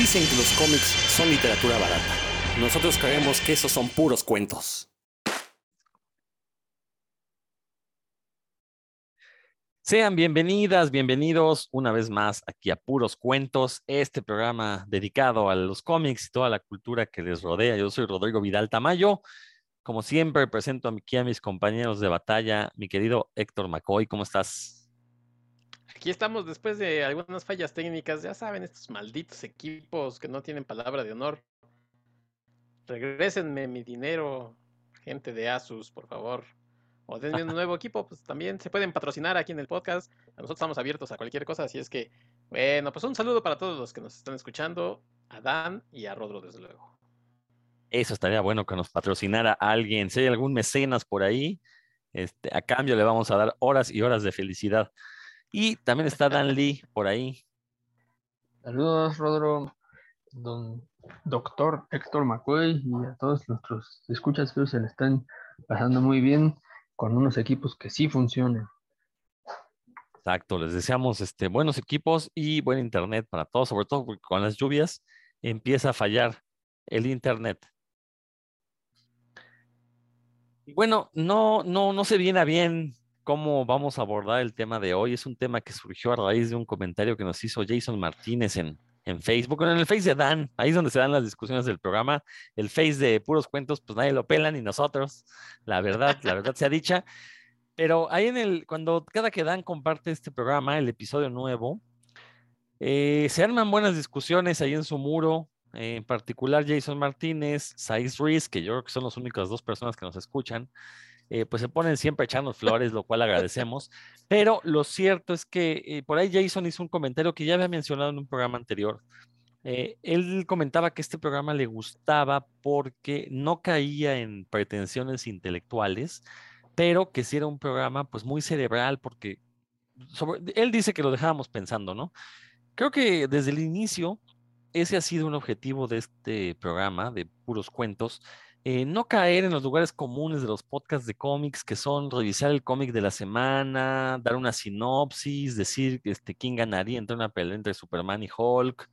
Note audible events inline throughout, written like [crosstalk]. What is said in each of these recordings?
Dicen que los cómics son literatura barata. Nosotros creemos que esos son puros cuentos. Sean bienvenidas, bienvenidos una vez más aquí a Puros Cuentos, este programa dedicado a los cómics y toda la cultura que les rodea. Yo soy Rodrigo Vidal Tamayo. Como siempre, presento aquí a mis compañeros de batalla, mi querido Héctor McCoy. ¿Cómo estás? Aquí estamos después de algunas fallas técnicas. Ya saben, estos malditos equipos que no tienen palabra de honor. Regrésenme mi dinero, gente de Asus, por favor o denme un [laughs] nuevo equipo, pues también se pueden patrocinar aquí en el podcast. Nosotros estamos abiertos a cualquier cosa, así es que, bueno, pues un saludo para todos los que nos están escuchando, a Dan y a Rodro, desde luego. Eso estaría bueno que nos patrocinara alguien. Si hay algún mecenas por ahí, este, a cambio le vamos a dar horas y horas de felicidad. Y también está Dan [laughs] Lee por ahí. Saludos, Rodro, don doctor Héctor McCoy y a todos nuestros escuchas que se le están pasando muy bien con unos equipos que sí funcionen. Exacto, les deseamos este, buenos equipos y buen internet para todos, sobre todo porque con las lluvias empieza a fallar el internet. Bueno, no, no, no se viene bien cómo vamos a abordar el tema de hoy. Es un tema que surgió a raíz de un comentario que nos hizo Jason Martínez en, en Facebook, en el Face de Dan, ahí es donde se dan las discusiones del programa. El Face de puros cuentos, pues nadie lo pela ni nosotros, la verdad, la verdad sea dicha. Pero ahí en el, cuando cada que Dan comparte este programa, el episodio nuevo, eh, se arman buenas discusiones ahí en su muro, en particular Jason Martínez, Saiz Ruiz, que yo creo que son las únicas dos personas que nos escuchan, eh, pues se ponen siempre echando flores, lo cual [laughs] agradecemos. Pero lo cierto es que eh, por ahí Jason hizo un comentario que ya había mencionado en un programa anterior. Eh, él comentaba que este programa le gustaba porque no caía en pretensiones intelectuales, pero que sí era un programa pues muy cerebral porque él dice que lo dejábamos pensando, ¿no? Creo que desde el inicio ese ha sido un objetivo de este programa de puros cuentos, eh, no caer en los lugares comunes de los podcasts de cómics, que son revisar el cómic de la semana, dar una sinopsis, decir este, quién ganaría entre una pelea entre Superman y Hulk,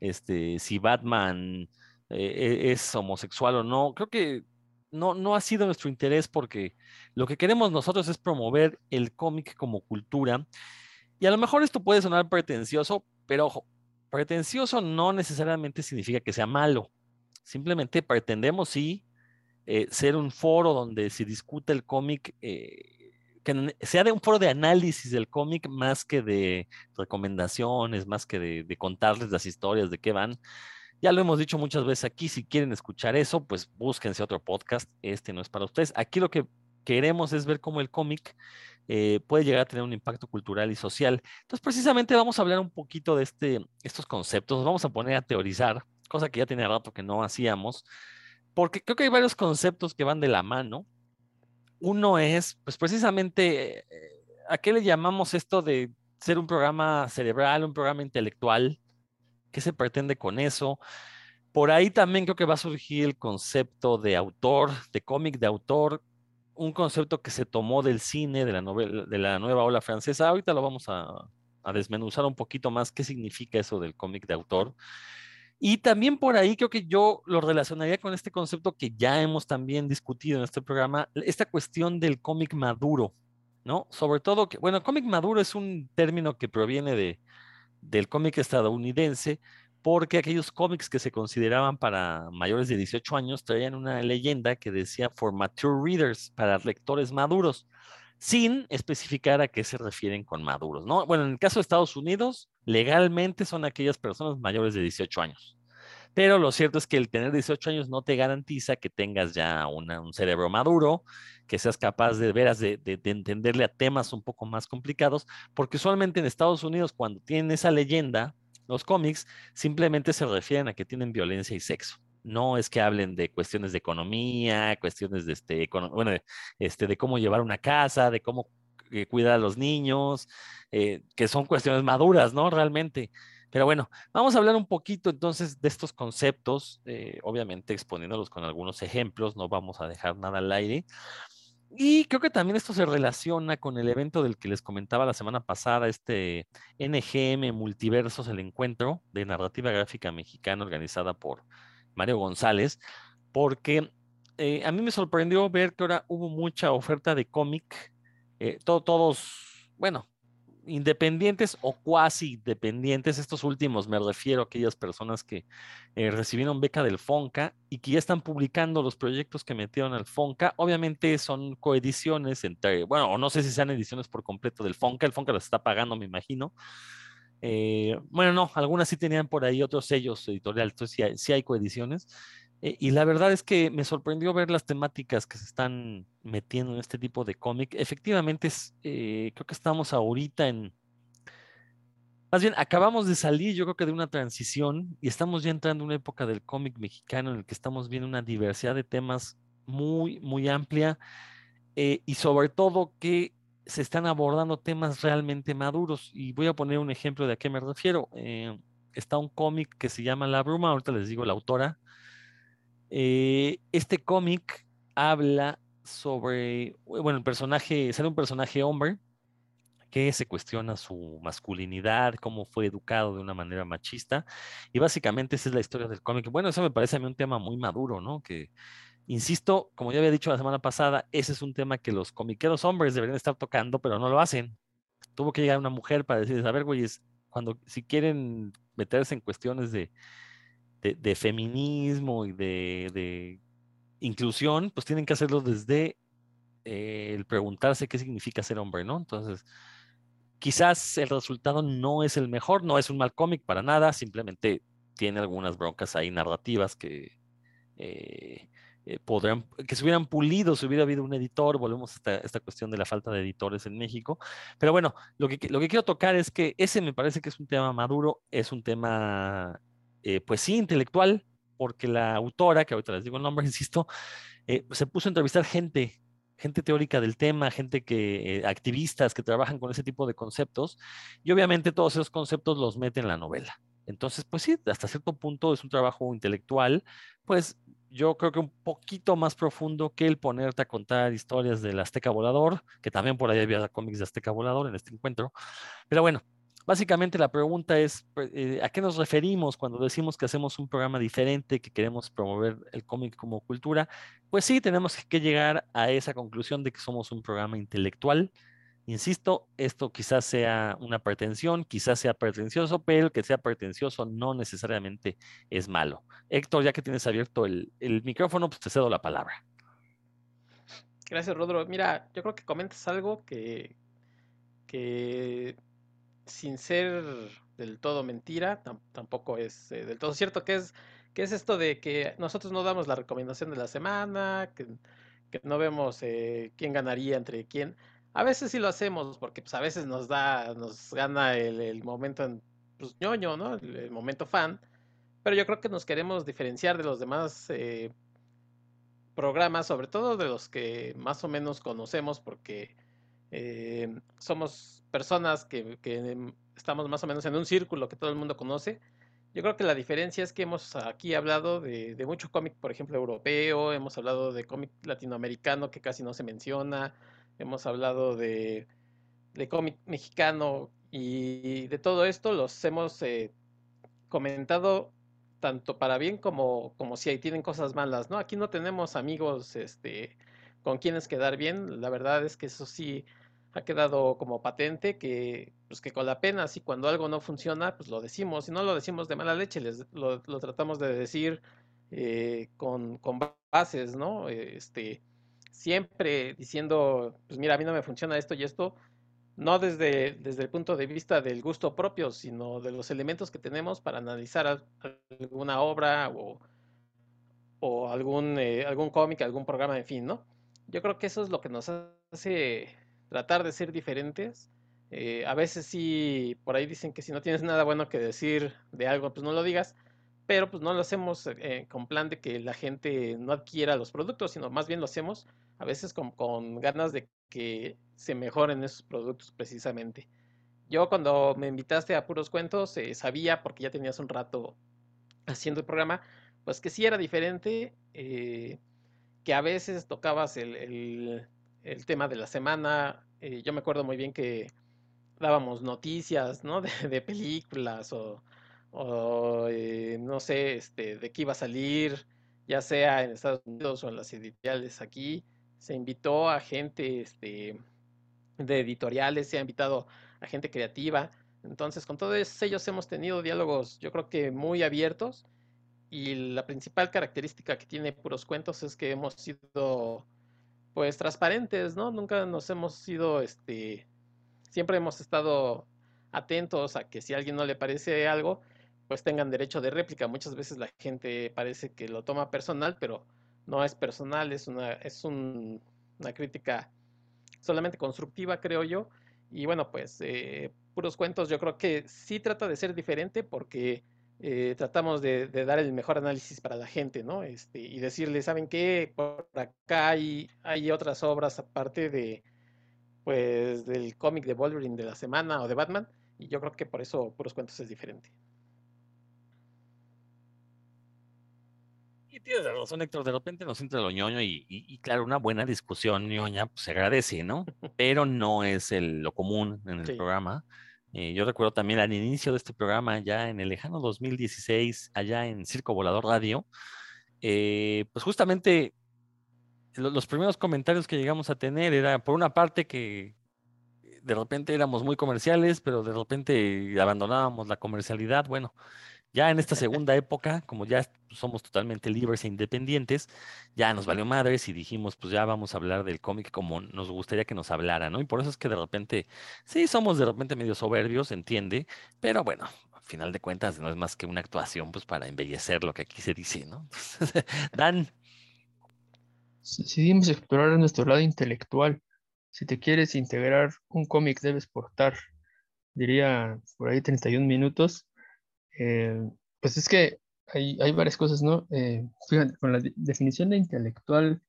este, si Batman eh, e, es homosexual o no. Creo que no, no ha sido nuestro interés porque lo que queremos nosotros es promover el cómic como cultura. Y a lo mejor esto puede sonar pretencioso, pero ojo, pretencioso no necesariamente significa que sea malo. Simplemente pretendemos sí eh, ser un foro donde se discute el cómic, eh, que sea de un foro de análisis del cómic más que de recomendaciones, más que de, contarles las historias de qué van. Ya lo hemos dicho muchas veces aquí, si quieren escuchar eso, pues búsquense otro podcast, este no es para ustedes. Aquí lo que queremos es ver cómo el cómic eh, puede llegar a tener un impacto cultural y social. Entonces, precisamente vamos a hablar un poquito de este, estos conceptos, vamos a poner a teorizar, cosa que ya tiene rato que no hacíamos, porque creo que hay varios conceptos que van de la mano. Uno es, pues precisamente, eh, ¿a qué le llamamos esto de ser un programa cerebral, un programa intelectual? ¿Qué se pretende con eso? Por ahí también creo que va a surgir el concepto de autor, de cómic de autor, un concepto que se tomó del cine, de la, novela, de la nueva ola francesa. Ahorita lo vamos a, a desmenuzar un poquito más qué significa eso del cómic de autor. Y también por ahí creo que yo lo relacionaría con este concepto que ya hemos también discutido en este programa, esta cuestión del cómic maduro, ¿no? Sobre todo que, bueno, cómic maduro es un término que proviene de, del cómic estadounidense, porque aquellos cómics que se consideraban para mayores de 18 años traían una leyenda que decía for mature readers, para lectores maduros, sin especificar a qué se refieren con maduros, ¿no? Bueno, en el caso de Estados Unidos, legalmente son aquellas personas mayores de 18 años. Pero lo cierto es que el tener 18 años no te garantiza que tengas ya un cerebro maduro, que seas capaz de veras de, entenderle a temas un poco más complicados, porque usualmente en Estados Unidos cuando tienen esa leyenda, los cómics simplemente se refieren a que tienen violencia y sexo. No es que hablen de cuestiones de economía, cuestiones de, este, bueno, este, de cómo llevar una casa, de cómo cuidar a los niños, eh, que son cuestiones maduras, ¿no? Realmente. Pero bueno, vamos a hablar un poquito entonces de estos conceptos, eh, obviamente exponiéndolos con algunos ejemplos, no vamos a dejar nada al aire. Y creo que también esto se relaciona con el evento del que les comentaba la semana pasada, este NGM Multiversos, el encuentro de narrativa gráfica mexicana organizada por Mario González, porque eh, a mí me sorprendió ver que ahora hubo mucha oferta de cómic, eh, todos, bueno, independientes o cuasi dependientes, estos últimos me refiero a aquellas personas que eh, recibieron beca del FONCA y que ya están publicando los proyectos que metieron al FONCA. Obviamente son coediciones entre, bueno, no sé si sean ediciones por completo del FONCA, el FONCA las está pagando, me imagino. Eh, bueno, no, algunas sí tenían por ahí otros sellos editoriales, entonces sí hay coediciones. Eh, y la verdad es que me sorprendió ver las temáticas que se están metiendo en este tipo de cómic. Efectivamente, es, eh, creo que estamos ahorita en... Más bien, acabamos de salir, yo creo que de una transición y estamos ya entrando en una época del cómic mexicano en el que estamos viendo una diversidad de temas muy, muy amplia eh, y sobre todo que se están abordando temas realmente maduros. Y voy a poner un ejemplo de a qué me refiero. está un cómic que se llama La Bruma, ahorita les digo la autora, eh, este cómic habla sobre, bueno, el personaje, sale un personaje hombre que se cuestiona su masculinidad, cómo fue educado de una manera machista, y básicamente esa es la historia del cómic. Bueno, eso me parece a mí un tema muy maduro, ¿no? Que, insisto, como ya había dicho la semana pasada, ese es un tema que los comiqueros hombres deberían estar tocando, pero no lo hacen. Tuvo que llegar una mujer para decirles, a ver, güeyes, cuando, si quieren meterse en cuestiones de, de, feminismo y de, inclusión, pues tienen que hacerlo desde eh, el preguntarse qué significa ser hombre, ¿no? Entonces, quizás el resultado no es el mejor, no es un mal cómic para nada, simplemente tiene algunas broncas ahí narrativas que eh, eh, que se hubieran pulido si hubiera habido un editor, volvemos a esta, cuestión de la falta de editores en México, pero bueno, lo que, lo que quiero tocar es que ese me parece que es un tema maduro, es un tema eh, pues sí, intelectual, porque la autora, que ahorita les digo el nombre, [laughs] insisto, eh, se puso a entrevistar gente, gente teórica del tema, gente que, activistas que trabajan con ese tipo de conceptos, y obviamente todos esos conceptos los mete en la novela. Entonces, pues sí, hasta cierto punto es un trabajo intelectual, pues yo creo que un poquito más profundo que el ponerte a contar historias del Azteca Volador, que también por ahí había cómics de Azteca Volador en este encuentro. Pero bueno, Básicamente la pregunta es, pues, eh, ¿a qué nos referimos cuando decimos que hacemos un programa diferente, que queremos promover el cómic como cultura? Pues sí, tenemos que llegar a esa conclusión de que somos un programa intelectual. Insisto, esto quizás sea una pretensión, quizás sea pretencioso, pero que sea pretencioso no necesariamente es malo. Héctor, ya que tienes abierto el, micrófono, pues te cedo la palabra. Gracias, Rodro. Mira, yo creo que comentas algo que, que sin ser del todo mentira, tampoco es eh, del todo cierto, que es, que es esto de que nosotros no damos la recomendación de la semana, que, no vemos eh, quién ganaría entre quién. A veces sí lo hacemos, porque pues, a veces nos da, nos gana el, momento pues, ñoño, ¿no? El, momento fan. Pero yo creo que nos queremos diferenciar de los demás eh, programas, sobre todo de los que más o menos conocemos, porque somos personas que, estamos más o menos en un círculo que todo el mundo conoce. Yo creo que la diferencia es que hemos aquí hablado de, mucho cómic, por ejemplo, europeo, hemos hablado de cómic latinoamericano que casi no se menciona, hemos hablado de, cómic mexicano y de todo esto los hemos eh, comentado tanto para bien como, como si ahí tienen cosas malas, ¿no? Aquí no tenemos amigos este, con quienes quedar bien, la verdad es que eso sí ha quedado como patente que, pues que con la pena, si cuando algo no funciona, pues lo decimos, si no lo decimos de mala leche, les, lo, tratamos de decir eh, con, con, bases, ¿no? Este, siempre diciendo, pues mira, a mí no me funciona esto y esto, no desde, desde el punto de vista del gusto propio, sino de los elementos que tenemos para analizar alguna obra o, o algún, eh, algún cómic, algún programa, en fin, ¿no? Yo creo que eso es lo que nos hace tratar de ser diferentes. Eh, a veces sí, por ahí dicen que si no tienes nada bueno que decir de algo, pues no lo digas, pero pues no lo hacemos eh, con plan de que la gente no adquiera los productos, sino más bien lo hacemos a veces con, ganas de que se mejoren esos productos precisamente. Yo cuando me invitaste a Puros Cuentos eh, sabía, porque ya tenías un rato haciendo el programa, pues que sí era diferente, que a veces tocabas el el tema de la semana. Eh, yo me acuerdo muy bien que dábamos noticias, ¿no? [laughs] De, películas o, o eh, no sé, este, de qué iba a salir, ya sea en Estados Unidos o en las editoriales aquí. Se invitó a gente este, de editoriales, se ha invitado a gente creativa. Entonces, con todos ellos hemos tenido diálogos, yo creo que muy abiertos. Y la principal característica que tiene Puros Cuentos es que hemos sido, pues, transparentes, ¿no? Nunca nos hemos sido, este, siempre hemos estado atentos a que si a alguien no le parece algo, pues tengan derecho de réplica. Muchas veces la gente parece que lo toma personal, pero no es personal, es una, es una crítica solamente constructiva, creo yo. Y bueno, pues eh, puros cuentos yo creo que sí trata de ser diferente porque eh, tratamos de, dar el mejor análisis para la gente, ¿no? Este, y decirle, ¿saben qué? Por acá hay, hay otras obras aparte de, pues, del cómic de Wolverine de la semana o de Batman. Y yo creo que por eso puros cuentos es diferente. Y tienes razón, Héctor, de repente nos entra lo ñoño y, claro, una buena discusión ñoña pues, se agradece, ¿no? [laughs] Pero no es el, lo común en el programa. Eh, yo recuerdo también al inicio de este programa, ya en el lejano 2016, allá en Circo Volador Radio, eh, pues justamente los primeros comentarios que llegamos a tener era, por una parte, que de repente éramos muy comerciales, pero de repente abandonábamos la comercialidad. Bueno, ya en esta segunda época, como ya somos totalmente libres e independientes, ya nos valió madres y dijimos, pues ya vamos a hablar del cómic como nos gustaría que nos hablara, ¿no? Y por eso es que de repente, sí, somos de repente medio soberbios, entiende, pero bueno, al final de cuentas no es más que una actuación, pues para embellecer lo que aquí se dice, ¿no? [laughs] Dan. Decidimos explorar nuestro lado intelectual. Si te quieres integrar un cómic, debes portar, diría por ahí 31 minutos eh, pues es que hay, varias cosas, ¿no? Eh, fíjate, con la definición de intelectual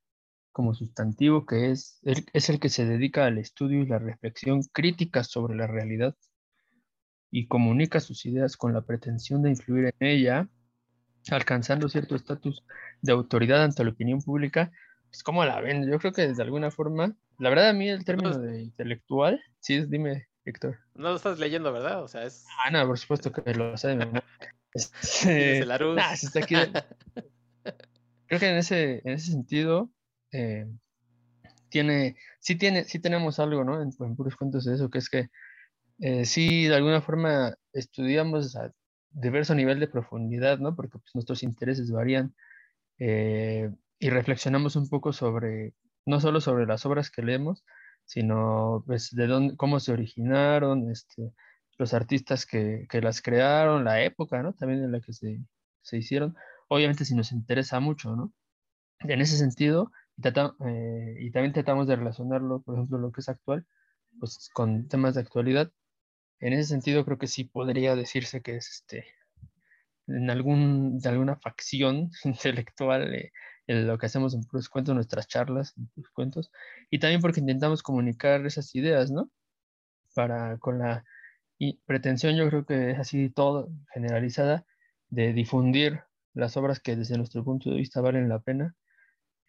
como sustantivo que es, es el que se dedica al estudio y la reflexión crítica sobre la realidad y comunica sus ideas con la pretensión de influir en ella, alcanzando cierto estatus de autoridad ante la opinión pública, pues ¿cómo la ven? Yo creo que de alguna forma, la verdad a mí el término de intelectual, sí, dime, Héctor. No lo estás leyendo, ¿verdad? O sea, es. Ah, no, por supuesto que lo sé de [laughs] Este, nah, está aquí [laughs] Creo que en ese, en ese sentido, eh, tiene, sí, tiene, sí tenemos algo, ¿no? En, puros cuentos de eso, que es que eh, sí, de alguna forma estudiamos a diverso nivel de profundidad, ¿no? Porque pues, nuestros intereses varían eh, y reflexionamos un poco sobre, no solo sobre las obras que leemos, sino pues de dónde, cómo se originaron, este, los artistas que, que, las crearon, la época, ¿no? También en la que se, se hicieron. Obviamente si nos interesa mucho, ¿no? En ese sentido, eh, y también tratamos de relacionarlo, por ejemplo, lo que es actual, pues con temas de actualidad. En ese sentido, creo que sí podría decirse que es este, en algún, de alguna facción [laughs] intelectual eh, lo que hacemos en Puros Cuentos, nuestras charlas en Puros Cuentos, y también porque intentamos comunicar esas ideas, ¿no? Para, con la pretensión, yo creo que es así todo, generalizada, de difundir las obras que desde nuestro punto de vista valen la pena,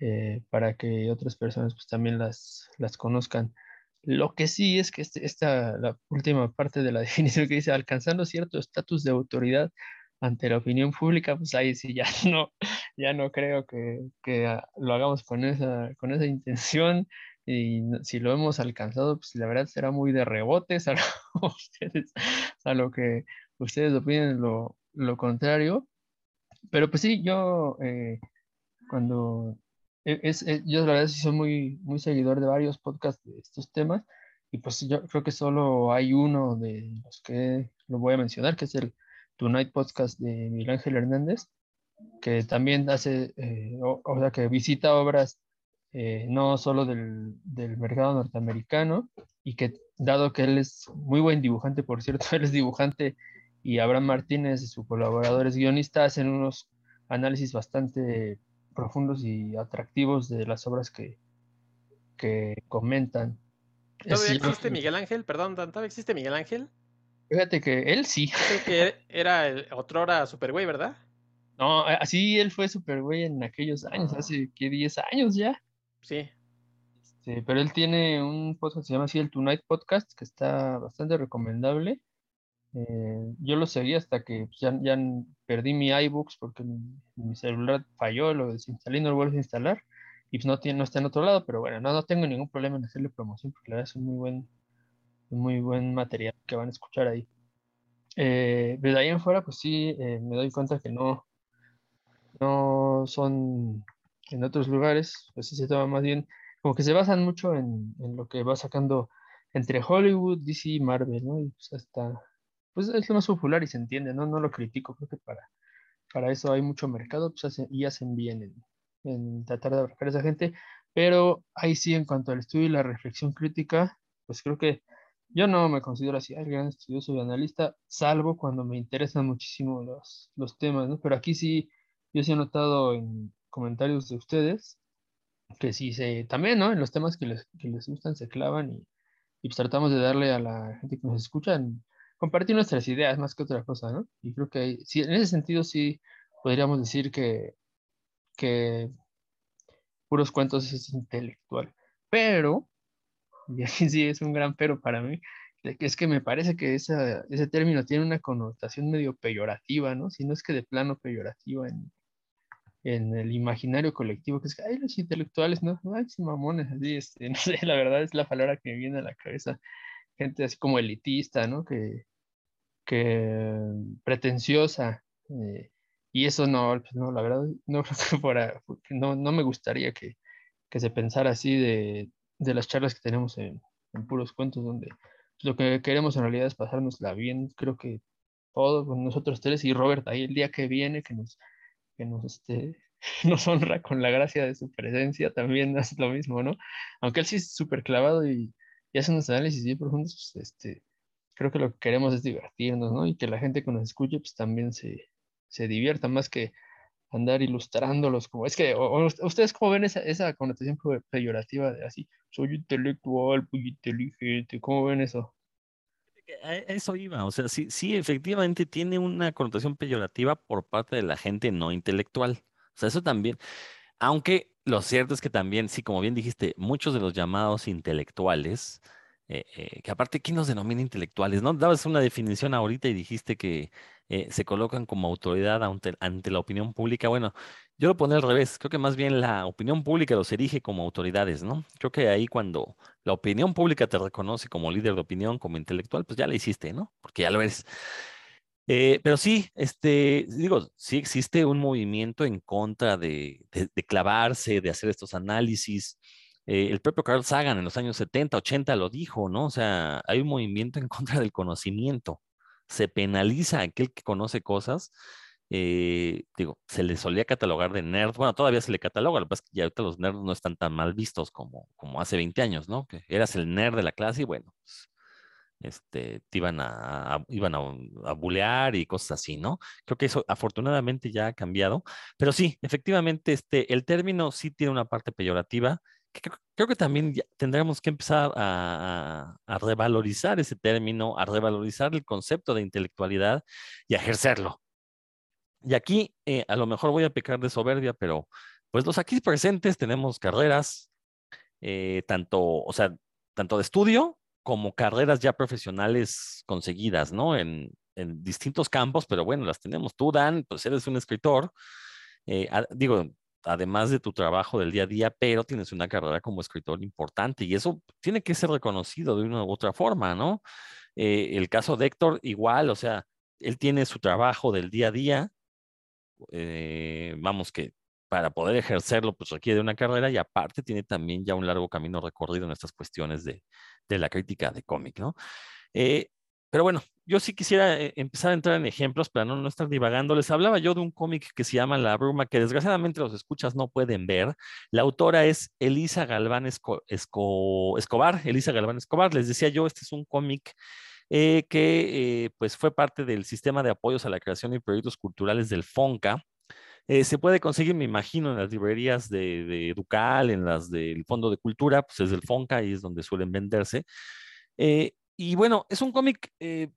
eh, para que otras personas pues también las, las conozcan. Lo que sí es que este, esta, la última parte de la [laughs] definición que dice, alcanzando cierto estatus de autoridad ante la opinión pública, pues ahí sí ya [laughs] no, ya no creo que, que lo hagamos con esa, con esa intención y si lo hemos alcanzado, pues la verdad será muy de rebotes [laughs] a lo, ustedes, a lo que ustedes opinen lo, lo contrario. Pero pues sí, yo eh, cuando e, es, e, yo la verdad sí soy muy, muy seguidor de varios podcasts de estos temas y pues yo creo que solo hay uno de los que lo voy a mencionar, que es el Tonight Podcast de Miguel Ángel Hernández, que también hace, eh, o, sea, que visita obras eh, no solo del, del, mercado norteamericano y que dado que él es muy buen dibujante, por cierto, [laughs] él es dibujante y Abraham Martínez y su colaborador es guionista, hacen unos análisis bastante profundos y atractivos de las obras que, que comentan. ¿Todavía existe Miguel Ángel? Perdón, ¿todavía existe Miguel Ángel? Fíjate que él sí. Creo que era el, otrora Supergüey, ¿verdad? No, así él fue Supergüey en aquellos años, hace que 10 años ya. Sí. Sí, pero él tiene un podcast que se llama así el Tonight Podcast, que está bastante recomendable. Eh, yo lo seguí hasta que pues, ya, ya perdí mi iBooks porque mi, celular falló, lo desinstalé y no lo vuelvo a instalar. Y pues no, tiene, no está en otro lado, pero bueno, no, no tengo ningún problema en hacerle promoción porque la verdad es un muy buen, muy buen material que van a escuchar ahí. Eh, de ahí en fuera, pues sí, eh, me doy cuenta que no, no son en otros lugares, pues se toma más bien, como que se basan mucho en, en lo que va sacando entre Hollywood, DC y Marvel, ¿no? Y pues hasta, pues es lo más popular y se entiende, ¿no? No lo critico, creo que para, para eso hay mucho mercado, pues y hacen bien en, en tratar de abarcar a esa gente, pero ahí sí, en cuanto al estudio y la reflexión crítica, pues creo que yo no me considero así, el gran estudioso y analista, salvo cuando me interesan muchísimo los, los temas, ¿no? Pero aquí sí, yo sí he notado en comentarios de ustedes que sí se, también, ¿no? En los temas que les, que les gustan se clavan y, y pues tratamos de darle a la gente que nos escucha, compartir nuestras ideas más que otra cosa, ¿no? Y creo que sí, en ese sentido sí podríamos decir que, que puros cuentos es intelectual, pero [laughs] y aquí sí es un gran pero para mí, es que me parece que esa, ese término tiene una connotación medio peyorativa, ¿no? Si no es que de plano peyorativa en, en el imaginario colectivo, que es que, ay, los intelectuales, no, ay, sí, mamones, así, este, [laughs] no sé, la verdad es la palabra que me viene a la cabeza, gente así como elitista, ¿no? Que, que pretenciosa, eh, y eso no, pues no, la verdad, no [laughs] creo no me gustaría que, que se pensara así de, de las charlas que tenemos en, puros cuentos, donde lo que queremos en realidad es pasárnosla bien. Creo que todos nosotros tres y Robert ahí el día que viene, que nos, que nos, este, [laughs] nos honra con la gracia de su presencia, también [laughs] es lo mismo, ¿no? Aunque él sí es súper clavado y, y, hace unos análisis bien profundos, pues, este, creo que lo que queremos es divertirnos, ¿no? Y que la gente que nos escuche, pues también se, se divierta, más que andar ilustrándolos, como es que, ¿ustedes cómo ven esa, esa connotación peyorativa de así, soy intelectual, muy inteligente, ¿cómo ven eso? Eso iba, o sea, sí, sí, efectivamente tiene una connotación peyorativa por parte de la gente no intelectual. O sea, eso también, aunque lo cierto es que también, sí, como bien dijiste, muchos de los llamados intelectuales, eh, eh, que aparte, ¿quién los denomina intelectuales? ¿No? Dabas una definición ahorita y dijiste que eh, se colocan como autoridad ante, la opinión pública. Bueno, yo lo pondré al revés. Creo que más bien la opinión pública los erige como autoridades, ¿no? Creo que ahí cuando la opinión pública te reconoce como líder de opinión, como intelectual, pues ya la hiciste, ¿no? Porque ya lo eres. Eh, pero sí, este, digo, sí existe un movimiento en contra de, clavarse, de hacer estos análisis. Eh, el propio Carl Sagan en los años 70, 80 lo dijo, ¿no? O sea, hay un movimiento en contra del conocimiento se penaliza a aquel que conoce cosas. Eh, digo, se le solía catalogar de nerd, bueno, todavía se le cataloga, lo que pasa es que ya ahorita los nerds no están tan mal vistos como, como hace 20 años, ¿no? Que eras el nerd de la clase y bueno, pues, este, te iban a, iban a, a, bulear y cosas así, ¿no? Creo que eso afortunadamente ya ha cambiado, pero sí, efectivamente, este, el término sí tiene una parte peyorativa creo, que también tendremos que empezar a, revalorizar ese término, a revalorizar el concepto de intelectualidad y a ejercerlo. Y aquí eh, a lo mejor voy a pecar de soberbia, pero pues los aquí presentes tenemos carreras, eh, tanto, o sea, tanto de estudio como carreras ya profesionales conseguidas, ¿no? En, en distintos campos, pero bueno, las tenemos. Tú, Dan, pues eres un escritor. Eh, digo, además de tu trabajo del día a día, pero tienes una carrera como escritor importante y eso tiene que ser reconocido de una u otra forma, ¿no? Eh, el caso de Héctor, igual, o sea, él tiene su trabajo del día a día, eh, vamos que para poder ejercerlo, pues requiere una carrera y aparte tiene también ya un largo camino recorrido en estas cuestiones de, de la crítica de cómic, ¿no? Eh, pero bueno, yo sí quisiera eh, empezar a entrar en ejemplos para no, no estar divagando. Les hablaba yo de un cómic que se llama La Bruma, que desgraciadamente los escuchas no pueden ver. La autora es Elisa Galván Escobar. Elisa Galván Escobar. Les decía yo, este es un cómic eh, que eh, pues fue parte del sistema de apoyos a la creación y proyectos culturales del FONCA. se puede conseguir, me imagino, en las librerías de, Educal, en las del Fondo de Cultura, pues es del FONCA y es donde suelen venderse. Y bueno, es un cómic, eh,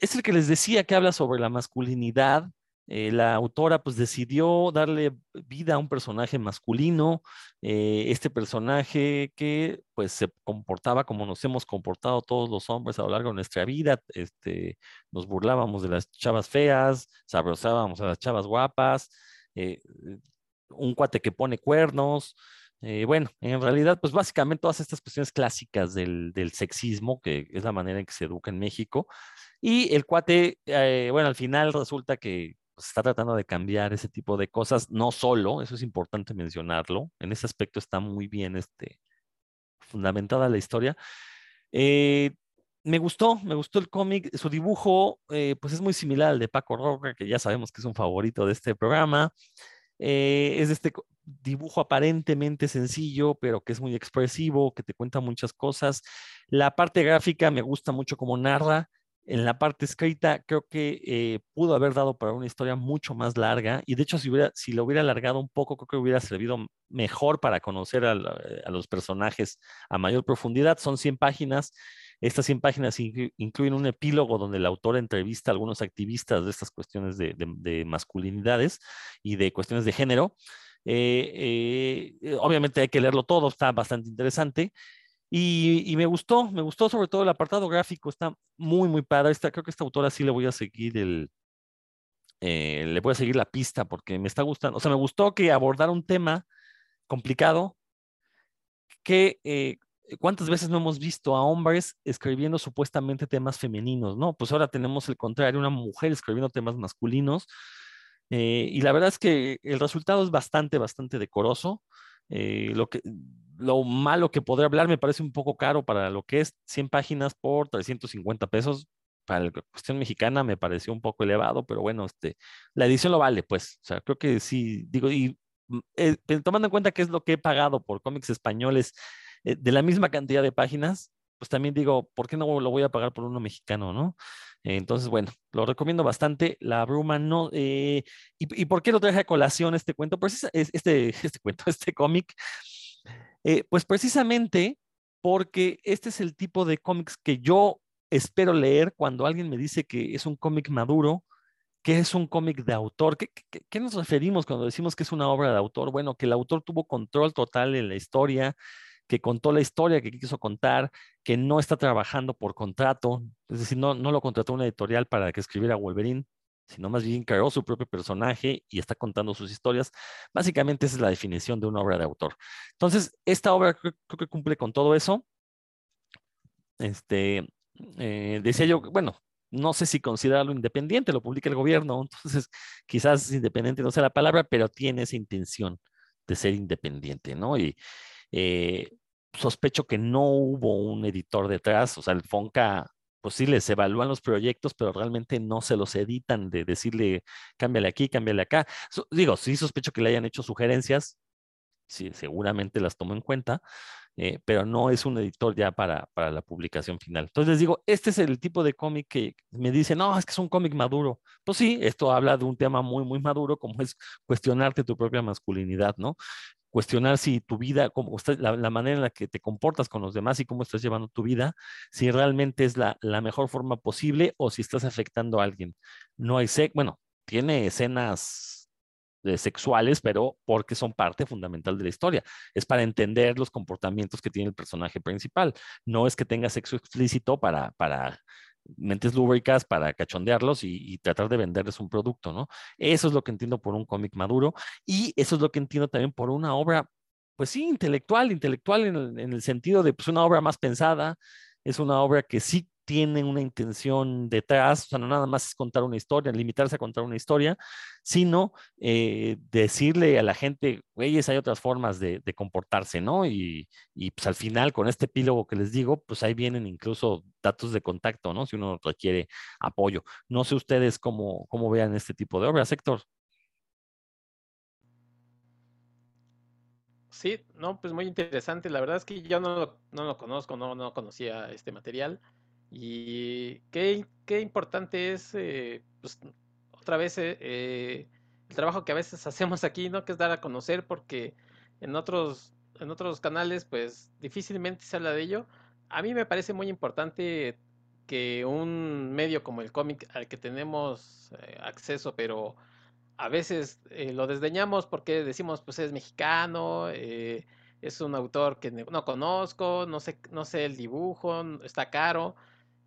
es el que les decía que habla sobre la masculinidad eh, la autora pues decidió darle vida a un personaje masculino, eh, este personaje que pues se comportaba como nos hemos comportado todos los hombres a lo largo de nuestra vida, este, nos burlábamos de las chavas feas, sabrosábamos a las chavas guapas, un cuate que pone cuernos, bueno, en realidad, pues básicamente todas estas cuestiones clásicas del, sexismo, que es la manera en que se educa en México, y el cuate, bueno, al final resulta que pues, está tratando de cambiar ese tipo de cosas, no solo, eso es importante mencionarlo, en ese aspecto está muy bien este, fundamentada la historia. Eh, me gustó, me gustó el cómic, su dibujo eh, pues es muy similar al de Paco Roca, que ya sabemos que es un favorito de este programa. Eh, es este dibujo aparentemente sencillo, pero que es muy expresivo, que te cuenta muchas cosas. La parte gráfica me gusta mucho como narra. En la parte escrita creo que eh, pudo haber dado para una historia mucho más larga y de hecho si, hubiera, si lo hubiera alargado un poco creo que hubiera servido mejor para conocer a, los personajes a mayor profundidad. Son 100 páginas. Estas 100 páginas incluyen un epílogo donde el autor entrevista a algunos activistas de estas cuestiones de, masculinidades y de cuestiones de género. Eh, eh, obviamente hay que leerlo todo, está bastante interesante. Y, me gustó, me gustó sobre todo el apartado gráfico, está muy, muy padre. Creo que esta autora sí le voy a seguir el, eh, le voy a seguir la pista porque me está gustando. O sea, me gustó que abordara un tema complicado que cuántas veces no hemos visto a hombres escribiendo supuestamente temas femeninos, ¿no? Pues ahora tenemos el contrario, una mujer escribiendo temas masculinos. Eh, y la verdad es que el resultado es bastante, bastante decoroso. lo que lo malo que podría hablar me parece un poco caro para lo que es 100 páginas por 350 pesos. Para la cuestión mexicana me pareció un poco elevado, pero bueno, este, la edición lo vale, pues. O sea, creo que sí, digo, y mm, eh, tomando en cuenta que es lo que he pagado por cómics españoles eh, de la misma cantidad de páginas, pues también digo, ¿por qué no lo voy a pagar por uno mexicano, no? entonces, bueno, lo recomiendo bastante. La bruma no. Eh, y, por qué lo traje a colación este cuento? Pues este, [laughs] este cuento, este cómic, eh, pues precisamente porque este es el tipo de cómics que yo espero leer cuando alguien me dice que es un cómic maduro, que es un cómic de autor. ¿Qué, ¿Qué, nos referimos cuando decimos que es una obra de autor? Bueno, que el autor tuvo control total en la historia, que contó la historia que quiso contar, que no está trabajando por contrato, es decir, no, no lo contrató una editorial para que escribiera Wolverine, sino más bien creó su propio personaje y está contando sus historias. Básicamente esa es la definición de una obra de autor. Entonces, esta obra creo, que cumple con todo eso. Este, eh, decía yo, bueno, no sé si considerarlo independiente, lo publica el gobierno, entonces quizás independiente no sea la palabra, pero tiene esa intención de ser independiente, ¿no? Y eh, sospecho que no hubo un editor detrás, o sea, el Fonca pues sí les evalúan los proyectos, pero realmente no se los editan de decirle, cámbiale aquí, cámbiale acá. digo, sí sospecho que le hayan hecho sugerencias, sí, seguramente las tomo en cuenta, eh, pero no es un editor ya para, para la publicación final. Entonces digo, este es el tipo de cómic que me dice, no, es que es un cómic maduro. Pues sí, esto habla de un tema muy, muy maduro, como es cuestionarte tu propia masculinidad, ¿no? Cuestionar si tu vida, cómo la, manera en la que te comportas con los demás y cómo estás llevando tu vida, si realmente es la, mejor forma posible o si estás afectando a alguien. No hay sex, bueno, tiene escenas sexuales, pero porque son parte fundamental de la historia. Es para entender los comportamientos que tiene el personaje principal. No es que tenga sexo explícito para, para mentes lúbricas para cachondearlos y, tratar de venderles un producto, ¿no? Eso es lo que entiendo por un cómic maduro y eso es lo que entiendo también por una obra, pues sí, intelectual, intelectual en el, sentido de pues una obra más pensada, es una obra que sí tienen una intención detrás, o sea, no nada más es contar una historia, limitarse a contar una historia, sino eh, decirle a la gente, güeyes, hay otras formas de, comportarse, ¿no? Y, pues al final, con este epílogo que les digo, pues ahí vienen incluso datos de contacto, ¿no? Si uno requiere apoyo. No sé ustedes cómo, cómo vean este tipo de obras, Héctor. Sí, no, pues muy interesante. La verdad es que yo no lo, no lo conozco, no, no conocía este material. Y qué, qué importante es, eh, pues, otra vez, eh, eh, el trabajo que a veces [laughs] hacemos aquí, ¿no? Que es dar a conocer, porque en otros, en otros canales, pues, difícilmente se habla de ello. A mí me parece muy importante que un medio como el cómic al que tenemos acceso, pero a veces lo desdeñamos porque decimos, pues es mexicano, es un autor que no conozco, no sé, no sé el dibujo, está caro,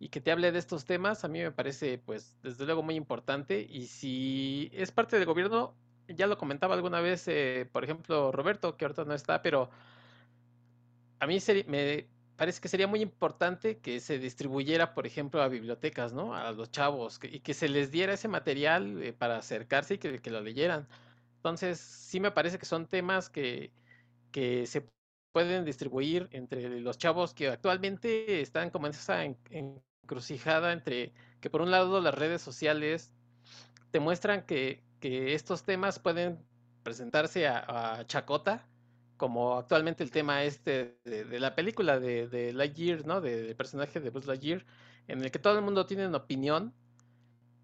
y que te hable de estos temas, a mí me parece, pues, desde luego muy importante, y si es parte del gobierno, ya lo comentaba alguna vez, eh, por ejemplo, Roberto, que ahorita no está, pero a mí me parece que sería muy importante que se distribuyera, por ejemplo, a bibliotecas, ¿no? A los chavos, y que se les diera ese material eh, para acercarse y que, que, lo leyeran. Entonces, sí me parece que son temas que, que se pueden distribuir entre los chavos que actualmente están como en esa encrucijada entre que por un lado las redes sociales te muestran que, que estos temas pueden presentarse a, chacota, como actualmente el tema este de, la película de, de Lightyear, ¿no? del personaje de Buzz Lightyear, en el que todo el mundo tiene una opinión,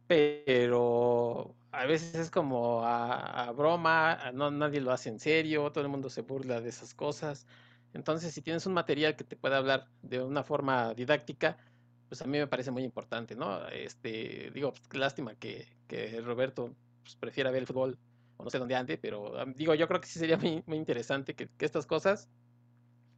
pero a veces es como a, broma, no, nadie lo hace en serio, todo el mundo se burla de esas cosas. Entonces, si tienes un material que te pueda hablar de una forma didáctica, pues a mí me parece muy importante, ¿no? Este, digo, pues, lástima que, que Roberto pues, prefiera ver el fútbol o no sé dónde ande, pero digo, yo creo que sí sería muy, muy interesante que, estas cosas,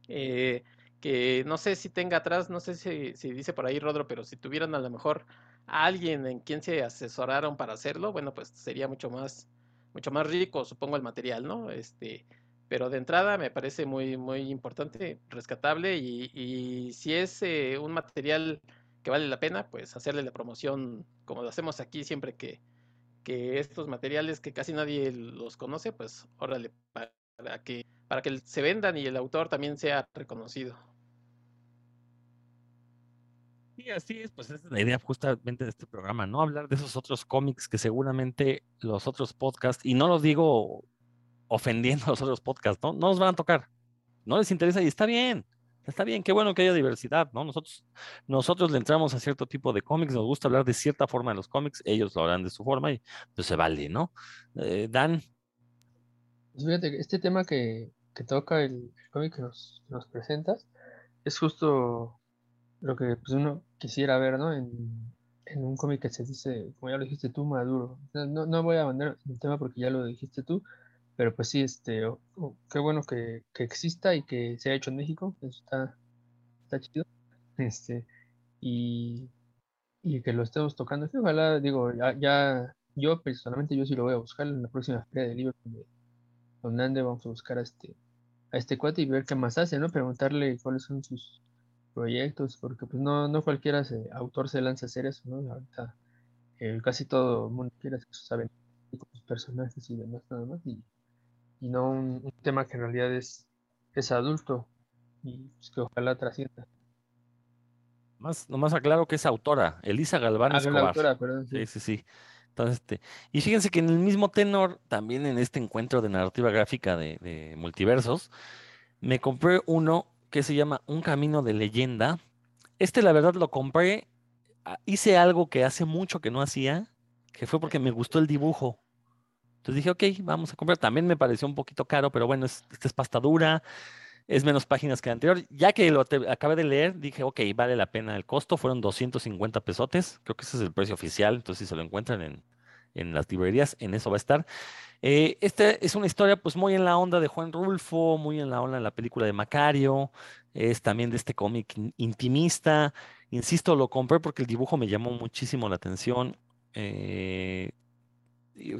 eh, que no sé si tenga atrás, no sé si, si, dice por ahí Rodro, pero si tuvieran a lo mejor a alguien en quien se asesoraron para hacerlo, bueno, pues sería mucho más, mucho más rico, supongo, el material, ¿no? Este, pero de entrada me parece muy, muy importante, rescatable, y, y si es eh, un material que vale la pena, pues hacerle la promoción como lo hacemos aquí siempre que, que estos materiales que casi nadie los conoce, pues órale, para, que, para que se vendan y el autor también sea reconocido. Sí, así es, pues esa es la idea justamente de este programa, ¿no? Hablar de esos otros cómics que seguramente los otros podcasts, y no lo digo ofendiendo a los otros podcasts, ¿no? No nos van a tocar, no les interesa y está bien. Está bien, qué bueno que haya diversidad, ¿no? Nosotros, nosotros le entramos a cierto tipo de cómics, nos gusta hablar de cierta forma de los cómics, ellos lo harán de su forma y pues se vale, ¿no? Eh, Dan. Pues fíjate, este tema que, que toca el, cómic que nos, presentas es justo lo que pues, uno quisiera ver, ¿no? En, en un cómic que se dice, como ya lo dijiste tú, maduro. No, no voy a mandar el tema porque ya lo dijiste tú, pero pues sí, este, qué bueno que, que, exista y que se ha hecho en México, está, está chido. [laughs] Este, y, y que lo estemos tocando. ojalá, digo, ya, ya, yo personalmente yo sí lo voy a buscar en la próxima feria de libros donde, ande, vamos a buscar a este, a este cuate y ver qué más hace, ¿no? Preguntarle cuáles son sus proyectos, porque pues no, no cualquiera se, autor se lanza a hacer eso, ¿no? Ahorita eh, casi todo el mundo quiere hacer sus sus personajes y demás nada más. Y, y no un, tema que en realidad es, es adulto y pues, que ojalá trascienda. Más, nomás aclaro que es autora, Elisa Galván ah, Autora, perdón, sí. sí, sí, Entonces, este, y fíjense que en el mismo tenor, también en este encuentro de narrativa gráfica de, de multiversos, me compré uno que se llama Un Camino de Leyenda. Este, la verdad, lo compré, ah, hice algo que hace mucho que no hacía, que fue porque me gustó el dibujo. Entonces dije, ok, vamos a comprar. También me pareció un poquito caro, pero bueno, esta es pasta dura, es menos páginas que el anterior. Ya que lo acabé de leer, dije, ok, vale la pena el costo. Fueron 250 pesotes. Creo que ese es el precio oficial. Entonces, si se lo encuentran en, en las librerías, en eso va a estar. Eh, esta es una historia, pues, muy en la onda de Juan Rulfo, muy en la onda de la película de Macario. Es también de este cómic intimista. Insisto, lo compré porque el dibujo me llamó muchísimo la atención. Eh,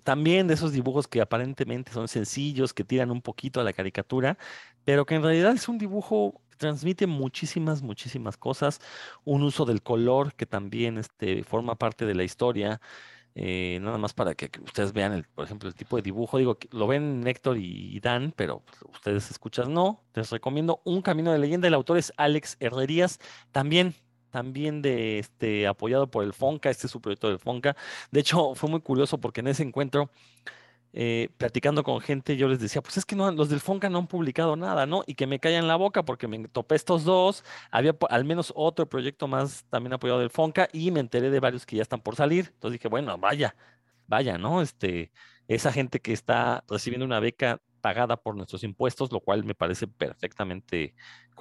también de esos dibujos que aparentemente son sencillos, que tiran un poquito a la caricatura, pero que en realidad es un dibujo que transmite muchísimas, muchísimas cosas. Un uso del color que también este, forma parte de la historia. Eh, nada más para que, ustedes vean, el, por ejemplo, el tipo de dibujo. Digo, lo ven Héctor y, Dan, pero ustedes escuchan no. Les recomiendo Un Camino de Leyenda. El autor es Alex Herrerías. También también de este apoyado por el Fonca, este es su proyecto del Fonca. De hecho, [laughs] fue muy curioso porque en ese encuentro, eh, platicando con gente, yo les decía, pues es que no, los del Fonca no han publicado nada, ¿no? Y que me callan la boca porque me topé estos dos, había al menos otro proyecto más también apoyado del Fonca y me enteré de varios que ya están por salir. Entonces dije, bueno, vaya, vaya, ¿no? Este, esa gente que está recibiendo una beca pagada por nuestros impuestos, lo cual me parece perfectamente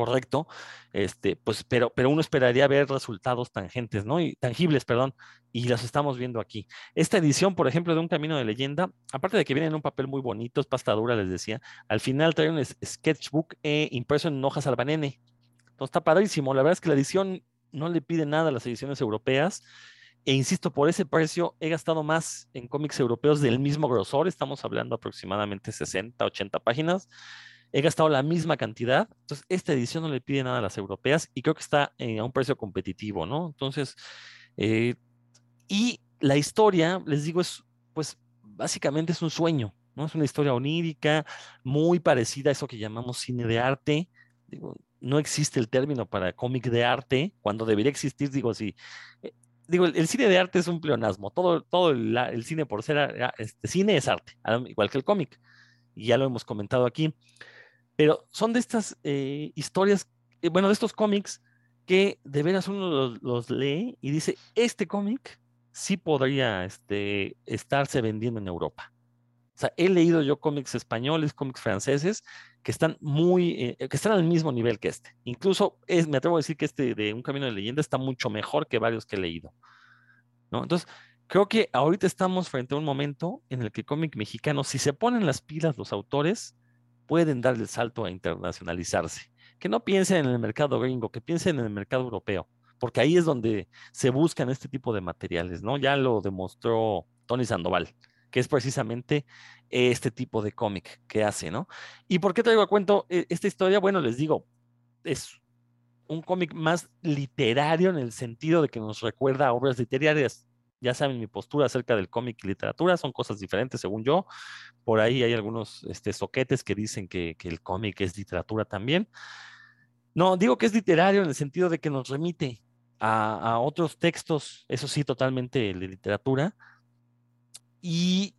correcto. Este, pues, pero, pero uno esperaría ver resultados tangentes, ¿no? Y tangibles, perdón, y los estamos viendo aquí. Esta edición, por ejemplo, de Un Camino de Leyenda, aparte de que viene en un papel muy bonito, es pasta dura, les decía, al final trae un sketchbook eh, impreso en hojas albanene. Entonces está padrísimo. La verdad es que la edición no le pide nada a las ediciones europeas. E insisto, por ese precio he gastado más en cómics europeos del mismo grosor, estamos hablando aproximadamente 60, 80 páginas. He gastado la misma cantidad, entonces esta edición no le pide nada a las europeas y creo que está a un precio competitivo, ¿no? Entonces, eh, y la historia, les digo, es pues básicamente es un sueño, ¿no? Es una historia onírica, muy parecida a eso que llamamos cine de arte. Digo, no existe el término para cómic de arte, cuando debería existir, digo, si eh, digo, el, cine de arte es un pleonasmo. Todo, todo el, cine por ser este, cine es arte, igual que el cómic. Y ya lo hemos comentado aquí. Pero son de estas eh, historias, eh, bueno, de estos cómics que de veras uno los, lee y dice, este cómic sí podría este, estarse vendiendo en Europa. O sea, he leído yo cómics españoles, cómics franceses, que están muy, eh, que están al mismo nivel que este. Incluso es, me atrevo a decir que este de Un Camino de Leyenda está mucho mejor que varios que he leído. ¿no? Entonces, creo que ahorita estamos frente a un momento en el que el cómic mexicano, si se ponen las pilas los autores, pueden dar el salto a internacionalizarse. Que no piensen en el mercado gringo, que piensen en el mercado europeo, porque ahí es donde se buscan este tipo de materiales, ¿no? Ya lo demostró Tony Sandoval que es precisamente este tipo de cómic que hace, ¿no? ¿Y por qué traigo a cuento eh, esta historia? Bueno, les digo, es un cómic más literario en el sentido de que nos recuerda a obras literarias. Ya saben mi postura acerca del cómic y literatura, son cosas diferentes según yo. Por ahí hay algunos este, soquetes que dicen que, el cómic es literatura también. No, digo que es literario en el sentido de que nos remite a, a otros textos, eso sí, totalmente de literatura, y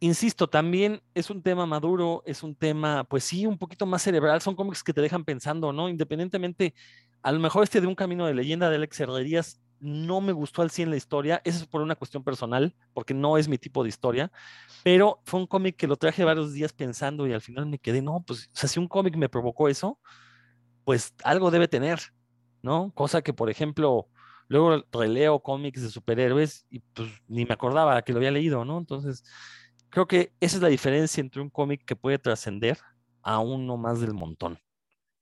insisto, también es un tema maduro, es un tema, pues sí, un poquito más cerebral, son cómics que te dejan pensando, ¿no? Independientemente, a lo mejor este de un camino de leyenda de Alex Herrerías no me gustó al 100 la historia, eso es por una cuestión personal, porque no es mi tipo de historia, pero fue un cómic que lo traje varios días pensando y al final me quedé, no, pues, o sea, si un cómic me provocó eso, pues algo debe tener, ¿no? Cosa que, por ejemplo, Luego releo cómics de superhéroes y pues ni me acordaba que lo había leído, ¿no? Entonces, creo que esa es la diferencia entre un cómic que puede trascender a uno más del montón.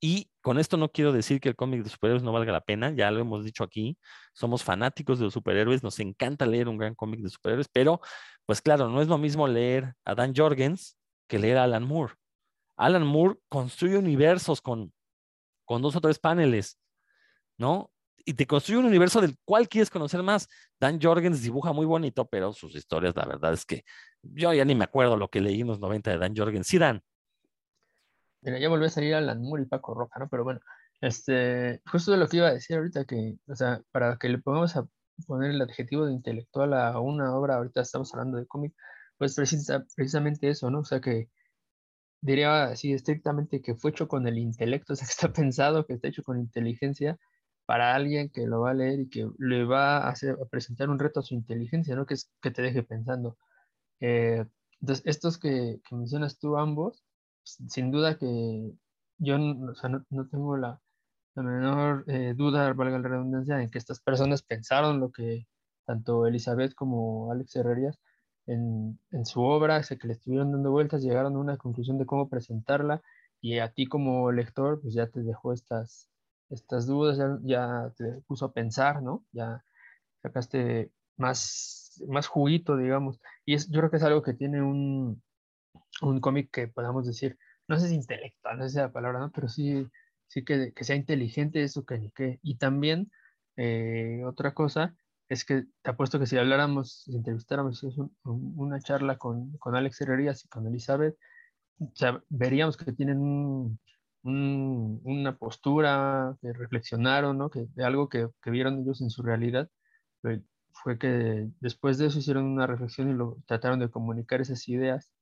Y con esto no quiero decir que el cómic de superhéroes no valga la pena, ya lo hemos dicho aquí, somos fanáticos de los superhéroes, nos encanta leer un gran cómic de superhéroes, pero pues claro, no es lo mismo leer a Dan Jorgens que leer a Alan Moore. Alan Moore construye universos con, con dos o tres paneles, ¿no? y te construye un universo del cual quieres conocer más. Dan Jorgens dibuja muy bonito, pero sus historias, la verdad es que yo ya ni me acuerdo lo que leí en los 90 de Dan Jorgens. Sí, Dan. Mira, ya volvió a salir Alan Moore y Paco Roca, ¿no? Pero bueno, este, justo de lo que iba a decir ahorita, que, o sea, para que le pongamos a poner el adjetivo de intelectual a una obra, ahorita estamos hablando de cómic, pues precisamente eso, ¿no? O sea, que diría así estrictamente que fue hecho con el intelecto, [laughs] o sea, que está pensado, que está hecho con inteligencia, para alguien que lo va a leer y que le va a, presentar un reto a su inteligencia, ¿no? Que es que te deje pensando. Eh, entonces, estos que, mencionas tú ambos, sin duda que yo no, no, tengo la, la menor eh, duda, valga la redundancia, en que estas personas pensaron lo que tanto Elizabeth como Alex Herrerías en, en su obra, sé que le estuvieron dando vueltas, llegaron a una conclusión de cómo presentarla y a ti como lector, pues ya te dejó estas, estas dudas, ya, te puso a pensar, ¿no? Ya sacaste más, más juguito, digamos. Y es, yo creo que es algo que tiene un, un cómic que podamos decir, no sé si intelectual, no sé si la palabra, ¿no? Pero sí, sí que, que sea inteligente eso que ni qué. Y también eh, otra cosa es que te apuesto que si habláramos, si entrevistáramos una charla con, con Alex Herrerías y con Elizabeth, o sea, veríamos que tienen un, una postura, que reflexionaron, ¿no? que, de algo que, que, vieron ellos en su realidad, fue que después de eso hicieron una reflexión y lo trataron de comunicar esas ideas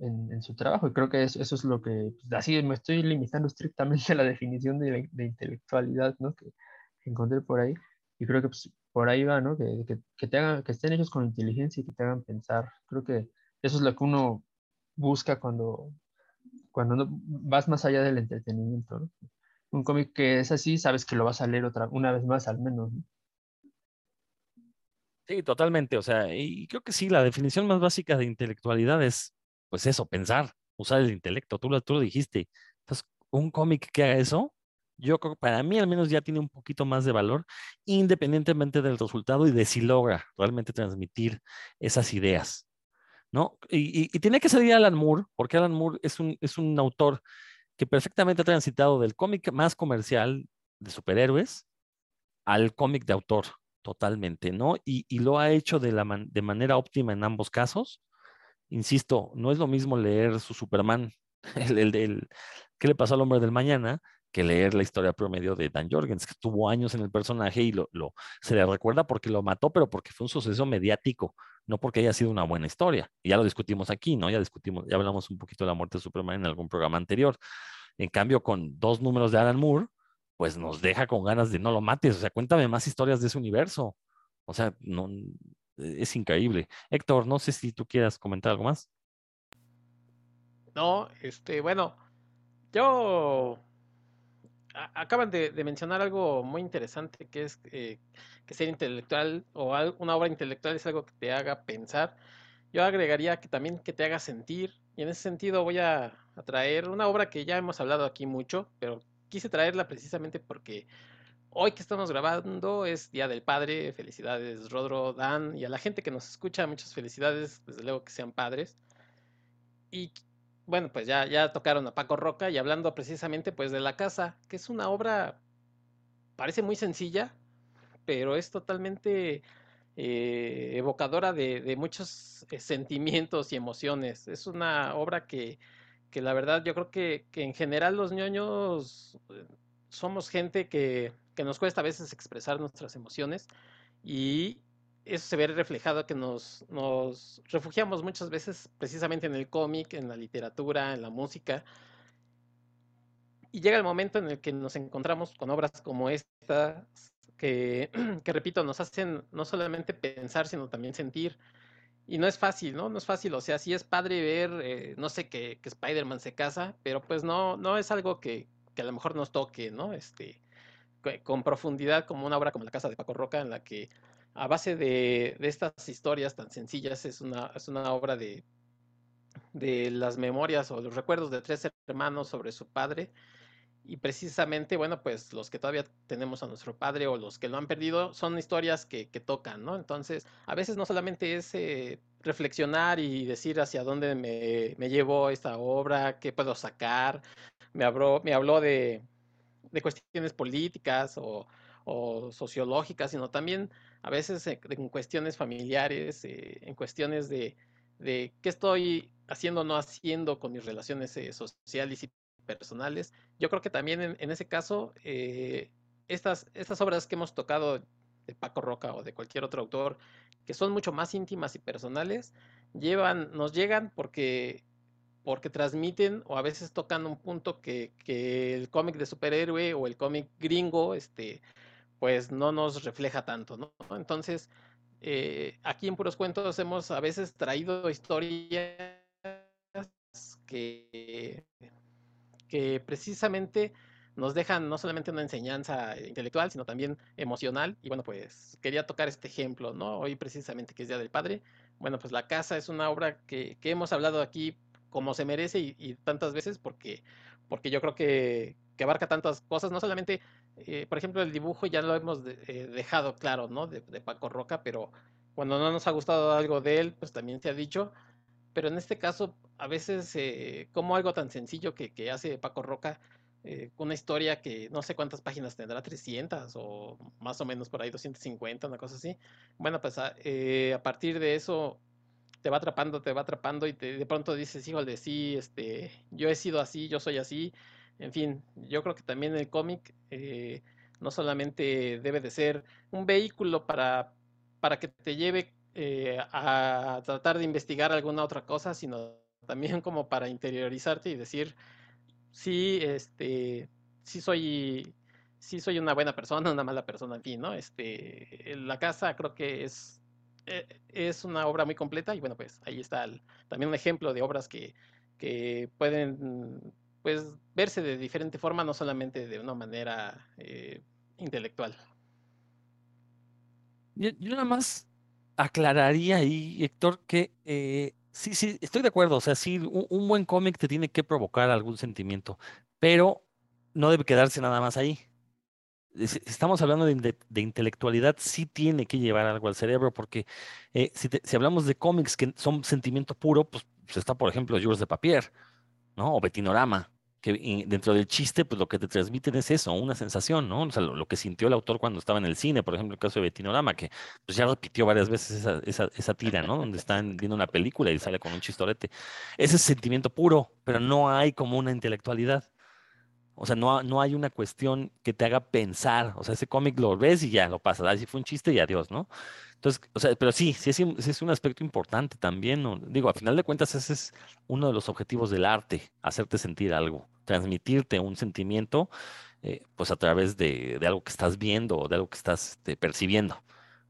en, su trabajo. Y creo que eso, eso es lo que, pues, así me estoy limitando [laughs] estrictamente a la definición de, de intelectualidad ¿no? que, encontré por ahí. Y creo que pues, por ahí va, ¿no? Que, que, que, te hagan, que estén ellos con inteligencia y que te hagan pensar. Creo que eso es lo que uno busca cuando cuando vas más allá del entretenimiento. Un cómic que es así, sabes que lo vas a leer otra, una vez más al menos, ¿no? Sí, totalmente. O sea, y creo que sí, la definición más básica de intelectualidad es, pues eso, pensar, usar el intelecto. Tú lo, tú lo dijiste. Entonces, un cómic que haga eso, yo creo que para mí al menos ya tiene un poquito más de valor, independientemente del resultado y de si logra realmente transmitir esas ideas. ¿No? Y, tiene que salir Alan Moore, porque Alan Moore es un, es un autor que perfectamente ha transitado del cómic más comercial de superhéroes al cómic de autor, totalmente, ¿no? Y, lo ha hecho de, la de manera óptima en ambos casos. Insisto, no es lo mismo leer su Superman, [laughs] el, el, el ¿qué le pasó al hombre del mañana? que leer la historia promedio de Dan Jorgens, que tuvo años en el personaje y lo, lo, se le recuerda porque lo mató, pero porque fue un suceso mediático, no porque haya sido una buena historia. Y ya lo discutimos aquí, ¿no? Ya discutimos, ya hablamos un poquito de la muerte de Superman en algún programa anterior. En cambio, con dos números de Alan Moore, pues nos deja con ganas de no lo mates. O sea, cuéntame más historias de ese universo. O sea, no, es increíble. Héctor, no sé si tú quieras comentar algo más. No, este, bueno, yo acaban de, mencionar algo muy interesante que es eh, que ser intelectual o una obra intelectual es algo que te haga pensar. Yo agregaría que también que te haga sentir y en ese sentido voy a traer una obra que ya hemos hablado aquí mucho, pero quise traerla precisamente porque hoy que estamos grabando es Día del Padre. Felicidades Rodro, Dan y a la gente que nos escucha, muchas felicidades, desde luego que sean padres. Y bueno, pues ya, ya tocaron a Paco Roca y hablando precisamente pues de La Casa, que es una obra, parece muy sencilla, pero es totalmente eh, evocadora de, muchos eh, sentimientos y emociones. Es una obra que, que la verdad yo creo que, que, en general los ñoños eh, somos gente que, que nos cuesta a veces expresar nuestras emociones y eso se ve reflejado que nos, nos refugiamos muchas veces precisamente en el cómic, en la literatura, en la música. Y llega el momento en el que nos encontramos con obras como esta, que, [clears throat] que repito, nos hacen no solamente pensar, sino también sentir. Y no es fácil, ¿no? No es fácil. O sea, sí es padre ver, eh, no sé, que, que Spider-Man se casa, pero pues no, no es algo que, que a lo mejor nos toque, ¿no? Este, con profundidad como una obra como La Casa de Paco Roca, en la que a base de, estas historias tan sencillas, es una, es una obra de, de las memorias o los recuerdos de tres hermanos sobre su padre. Y precisamente, bueno, pues los que todavía tenemos a nuestro padre o los que lo han perdido son historias que, que tocan, ¿no? Entonces, a veces no solamente es eh, reflexionar y decir hacia dónde me, me, llevó esta obra, qué puedo sacar. Me habló, me habló de, de cuestiones políticas o, o sociológicas, sino también a veces en cuestiones familiares, eh, en cuestiones de, de, qué estoy haciendo o no haciendo con mis relaciones eh, sociales y personales. Yo creo que también en, en ese caso, eh, estas, estas obras que hemos tocado de Paco Roca o de cualquier otro autor, que son mucho más íntimas y personales, llevan, nos llegan porque porque transmiten o a veces tocan un punto que, que el cómic de superhéroe o el cómic gringo este, pues no nos refleja tanto, ¿no? Entonces, eh, aquí en Puros Cuentos hemos a veces traído historias que, que precisamente nos dejan no solamente una enseñanza intelectual, sino también emocional. Y bueno, pues quería tocar este ejemplo, ¿no? Hoy precisamente que es Día del Padre. Bueno, pues La Casa es una obra que, que hemos hablado aquí como se merece y, y, tantas veces porque, porque yo creo que, que abarca tantas cosas, no solamente eh, por ejemplo, el dibujo ya lo hemos de, eh, dejado claro, ¿no? De, de, Paco Roca, pero cuando no nos ha gustado algo de él, pues también se ha dicho. Pero en este caso, a veces, eh, como algo tan sencillo que, que hace Paco Roca, eh, una historia que no sé cuántas páginas tendrá, 300 o más o menos por ahí 250, una cosa así. Bueno, pues a, a partir de eso te va atrapando, te va atrapando y te, de pronto dices, híjole, sí, este, yo he sido así, yo soy así en fin, yo creo que también el cómic eh, no solamente debe de ser un vehículo para, para que te lleve eh, a tratar de investigar alguna otra cosa, sino también como para interiorizarte y decir, sí, este, sí soy, sí soy una buena persona, una mala persona, en fin, ¿no? Este, la casa creo que es, es una obra muy completa y bueno, pues ahí está también un ejemplo de obras que, que pueden pues verse de diferente forma, no solamente de una manera eh, intelectual. Yo, nada más aclararía ahí, Héctor, que eh, sí, sí, estoy de acuerdo. O sea, sí, un, buen cómic te tiene que provocar algún sentimiento, pero no debe quedarse nada más ahí. Estamos hablando de, intelectualidad, sí tiene que llevar algo al cerebro, porque eh, si, si, hablamos de cómics que son sentimiento puro, pues, pues está, por ejemplo, Jules de Papier, ¿no? O Betinorama que dentro del chiste, pues lo que te transmiten es eso, una sensación, ¿no? O sea, lo, que sintió el autor cuando estaba en el cine, por ejemplo, el caso de Betinorama, que pues ya repitió varias veces esa, esa, esa tira, ¿no? Donde están viendo una película y sale con un chistorete. Ese es sentimiento puro, pero no hay como una intelectualidad. O sea, no, no hay una cuestión que te haga pensar. O sea, ese cómic lo ves y ya lo pasas. Si fue un chiste y adiós, ¿no? Entonces, o sea, pero sí, sí es, es un aspecto importante también. Digo, a final de cuentas, ese es uno de los objetivos del arte, hacerte sentir algo, transmitirte un sentimiento, eh, pues a través de, de, algo que estás viendo o de algo que estás este, percibiendo,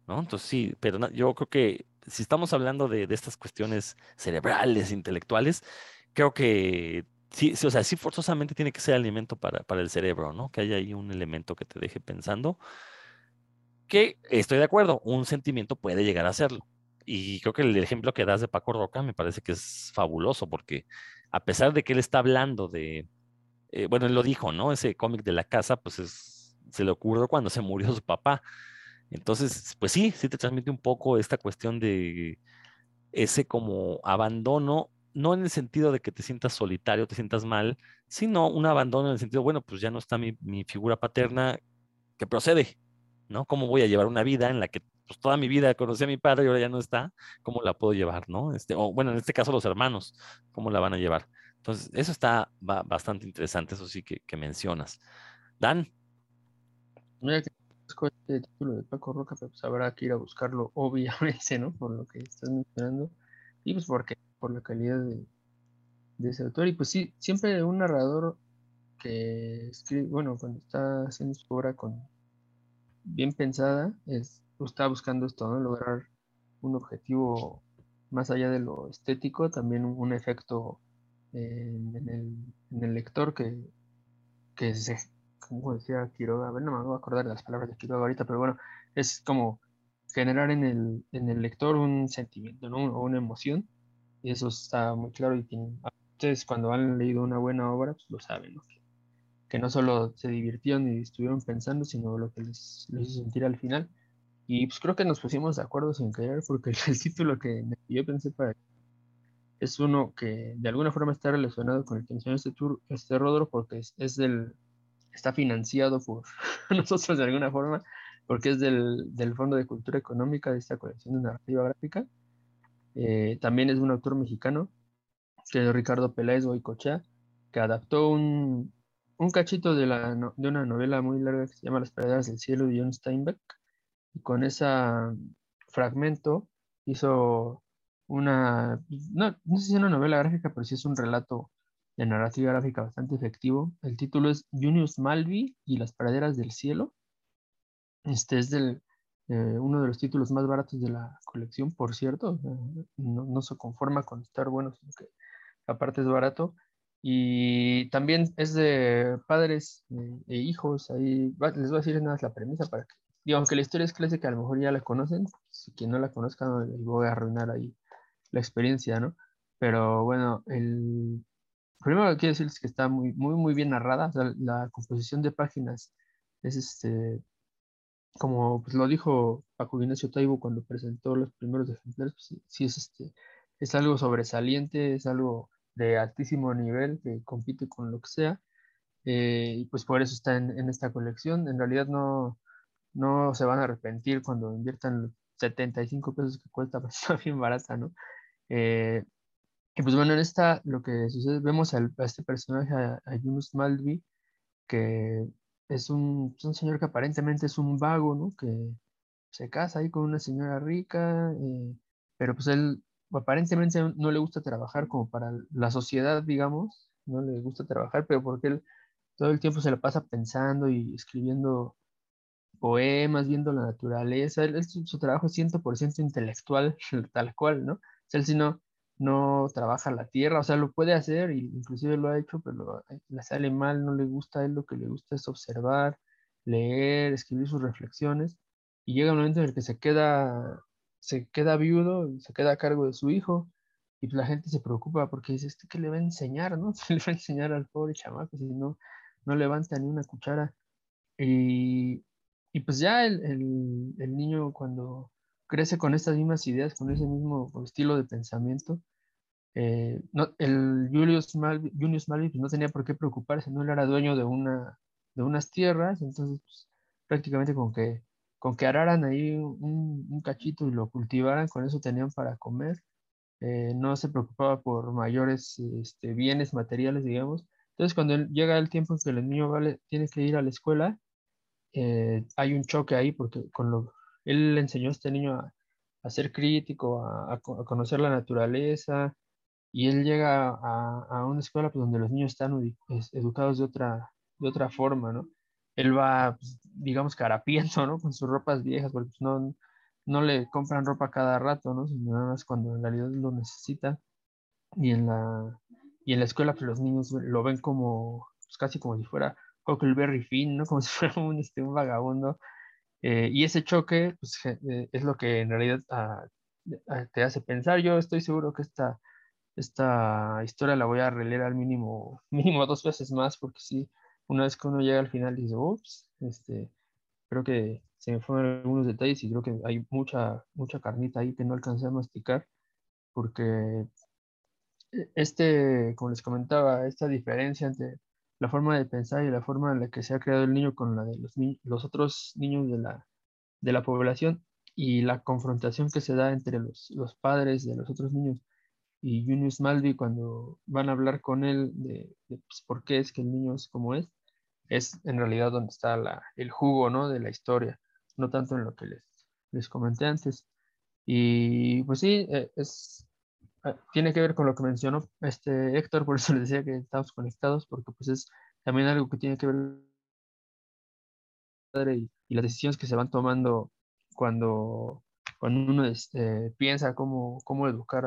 ¿no? Entonces, sí, pero yo creo que si estamos hablando de, de estas cuestiones cerebrales, intelectuales, creo que sí, o sea, sí forzosamente tiene que ser alimento para, para el cerebro, ¿no? Que haya ahí un elemento que te deje pensando. Que estoy de acuerdo, un sentimiento puede llegar a serlo. Y creo que el ejemplo que das de Paco Roca me parece que es fabuloso, porque a pesar de que él está hablando de, eh, bueno, él lo dijo, ¿no? Ese cómic de la casa, pues es, se le ocurrió cuando se murió su papá. Entonces, pues sí, sí te transmite un poco esta cuestión de ese como abandono no en el sentido de que te sientas solitario, te sientas mal, sino un abandono en el sentido, bueno, pues ya no está mi, figura paterna que procede, ¿no? ¿Cómo voy a llevar una vida en la que pues, toda mi vida conocí a mi padre y ahora ya no está? ¿Cómo la puedo llevar, no? Este, o bueno, en este caso los hermanos, ¿cómo la van a llevar? Entonces, eso está bastante interesante, eso sí que, mencionas. Dan. Mira que este título de Paco Roca, pues habrá que ir a buscarlo, obviamente, ¿no? Por lo que estás mencionando. Y pues porque por la calidad de, ese autor. Y pues sí, siempre un narrador que escribe, bueno, cuando está haciendo su obra con bien pensada, es, está buscando esto, ¿no? Lograr un objetivo más allá de lo estético, también un, efecto en, el, lector que, que se, como decía Quiroga, a ver, no me voy a acordar de las palabras de Quiroga ahorita, pero bueno, es como generar en el, en el lector un sentimiento, ¿no? O una emoción y eso está muy claro y ustedes cuando han leído una buena obra, pues lo saben, ¿no? Que, no solo se divirtieron y estuvieron pensando, sino lo que les, hizo sentir al final. Y pues creo que nos pusimos de acuerdo sin querer, porque [laughs] el, título que yo pensé para es uno que de alguna forma está relacionado con el que mencionó este, tour, este Rodro, porque es, es, del, está financiado por [laughs] nosotros de alguna forma, porque es del, del Fondo de Cultura Económica de esta colección de narrativa gráfica. Eh, también es un autor mexicano, que es Ricardo Peláez Boicochea, que adaptó un, un cachito de, la, de una novela muy larga que se llama Las Praderas del Cielo de John Steinbeck. Y con ese fragmento hizo una, no, no sé si es una novela gráfica, pero sí es un relato de narrativa gráfica bastante efectivo. El título es Junius Malvi y las praderas del cielo. Este es del eh, uno de los títulos más baratos de la colección, por cierto. no, se conforma con estar bueno, sino que aparte es barato. Y también es de padres e hijos. Ahí les voy a decir nada más la premisa para que, digo, aunque la historia es clásica, a lo mejor ya la conocen. Si quien no la conozca, no les voy a arruinar ahí la experiencia, ¿no? Pero bueno, el primero que quiero decir es que está muy, muy, muy bien narrada. la composición de páginas es este como pues, lo dijo Paco Ignacio Taibo cuando presentó los primeros ejemplares, pues, sí, es, este, es algo sobresaliente, es algo de altísimo nivel que compite con lo que sea. Eh, y pues por eso está en, esta colección. En realidad no, no se van a arrepentir cuando inviertan 75 pesos que cuesta, [laughs] pues está bien barata, ¿no? Eh, y pues bueno, en esta lo que sucede, vemos a este personaje, a, a Yunus Malvi, que es un, señor que aparentemente es un vago, ¿no? Que se casa ahí con una señora rica, eh, pero pues él aparentemente no le gusta trabajar como para la sociedad, digamos, no le gusta trabajar, pero porque él todo el tiempo se la pasa pensando y escribiendo poemas, viendo la naturaleza, él, su, trabajo es 100% intelectual, [laughs] tal cual, ¿no? O sea, él si no, no trabaja la tierra, o sea, lo puede hacer, inclusive lo ha hecho, pero le sale mal, no le gusta a él, lo que le gusta es observar, leer, escribir sus reflexiones, y llega un momento en el que se queda, se queda viudo se queda a cargo de su hijo, y la gente se preocupa porque dice, ¿este qué le va a enseñar, no? [laughs] ¿Qué le va a enseñar al pobre chamaco si no, no levanta ni una cuchara? Y, y pues ya el, el, niño cuando crece con estas mismas ideas, con ese mismo estilo de pensamiento, eh, el Julius Malvi, Julius pues no tenía por qué preocuparse, no era dueño de, una, de unas tierras, entonces pues, prácticamente con que, con que araran ahí un, un, cachito y lo cultivaran, con eso tenían para comer. Eh, no se preocupaba por mayores este, bienes materiales, digamos. Entonces, cuando llega el tiempo en que el niño vale, tiene que ir a la escuela, eh, hay un choque ahí porque con lo, él le enseñó a este niño a, a ser crítico, a, conocer la naturaleza, y él llega a, a una escuela pues, donde los niños están educados de otra, de otra forma, ¿no? Él va, pues, digamos, carapiento, ¿no? Con sus ropas viejas, porque pues, no, no le compran ropa cada rato, ¿no? Sino nada más cuando en realidad lo necesita. Y en la, y en la escuela, pues los niños lo ven como, pues, casi como si fuera Huckleberry Finn, ¿no? Como si fuera un, este, un vagabundo. Eh, y ese choque, pues eh, es lo que en realidad ah, ah, te hace pensar. Yo estoy seguro que esta, esta historia la voy a releer al mínimo, [laughs] mínimo dos veces más, porque sí, una vez que uno llega al final dice, ups, este, creo que se me fueron algunos detalles y creo que hay mucha, mucha carnita ahí que no alcancé a masticar, porque este, como les comentaba, esta diferencia entre la forma de pensar y la forma en la que se ha creado el niño con la de los, otros niños de la, de la población y la confrontación que se da entre los, los padres de los otros niños y Junius Malvi cuando van a hablar con él de, pues, por qué es que el niño es como es, es en realidad donde está el jugo ¿no? de la historia no tanto en lo que les, les comenté antes. Y pues sí, eh, es, tiene que ver con lo que mencionó este Héctor, por eso [laughs] les decía que estamos conectados, porque pues es también algo que tiene que ver y, y las decisiones que se van tomando cuando, cuando uno este, piensa cómo, cómo educar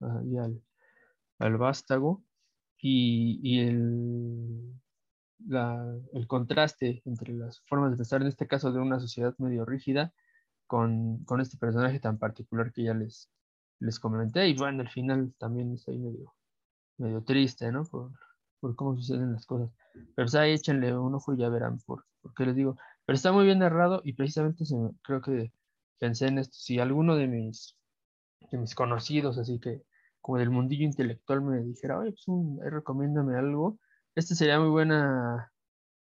al, al vástago. Y, y el, el contraste entre las formas de pensar, en este caso de una sociedad medio rígida, con, con, este personaje tan particular que ya les, les comenté. Y bueno, al final también estoy medio, medio triste, ¿no? Por, por cómo suceden las cosas. Pero pues ahí échenle un ojo y ya verán por, por qué les digo. Pero está muy bien narrado y precisamente se creo que pensé en esto. Si alguno de mis, de mis conocidos, así que como del mundillo intelectual, me dijera, oye, pues un, recomiéndame algo, este sería muy buena,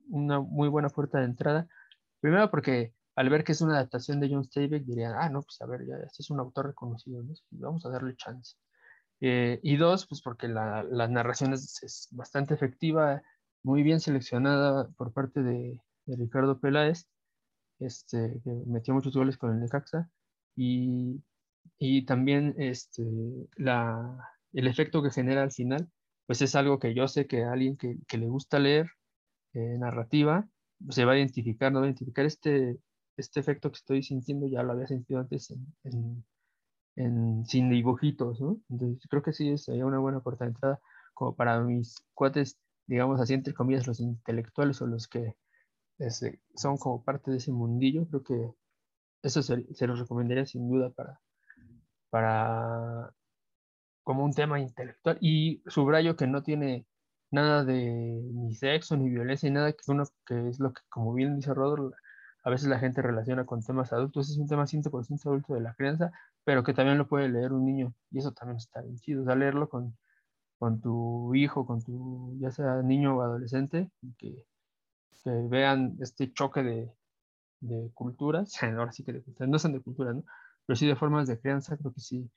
una muy buena puerta de entrada. Primero porque al ver que es una adaptación de John Steinbeck dirían, ah, no, pues a ver, ya este es un autor reconocido, ¿no? vamos a darle chance. Eh, y dos, pues porque la, la narración es, es, bastante efectiva, muy bien seleccionada por parte de, de, Ricardo Peláez, este, que metió muchos goles con el Necaxa, y, y también este, la, el efecto que genera al final, pues es algo que yo sé que alguien que, que le gusta leer eh, narrativa se va a identificar, no va a identificar este, este efecto que estoy sintiendo, ya lo había sentido antes en, en, sin dibujitos, ¿no? Entonces creo que sí sería una buena puerta de entrada como para mis cuates, digamos así, entre comillas, los intelectuales o los que este, son como parte de ese mundillo, creo que eso se, se los recomendaría sin duda para, para como un tema intelectual y subrayo que no tiene nada de ni sexo ni violencia ni nada que uno que es lo que como bien dice Rodro a veces la gente relaciona con temas adultos es un tema 100% adulto de la crianza pero que también lo puede leer un niño y eso también está bien chido o sea leerlo con, con tu hijo con tu ya sea niño o adolescente que, que vean este choque de, de culturas [laughs] ahora sí que de, no son de cultura no pero sí de formas de crianza creo que sí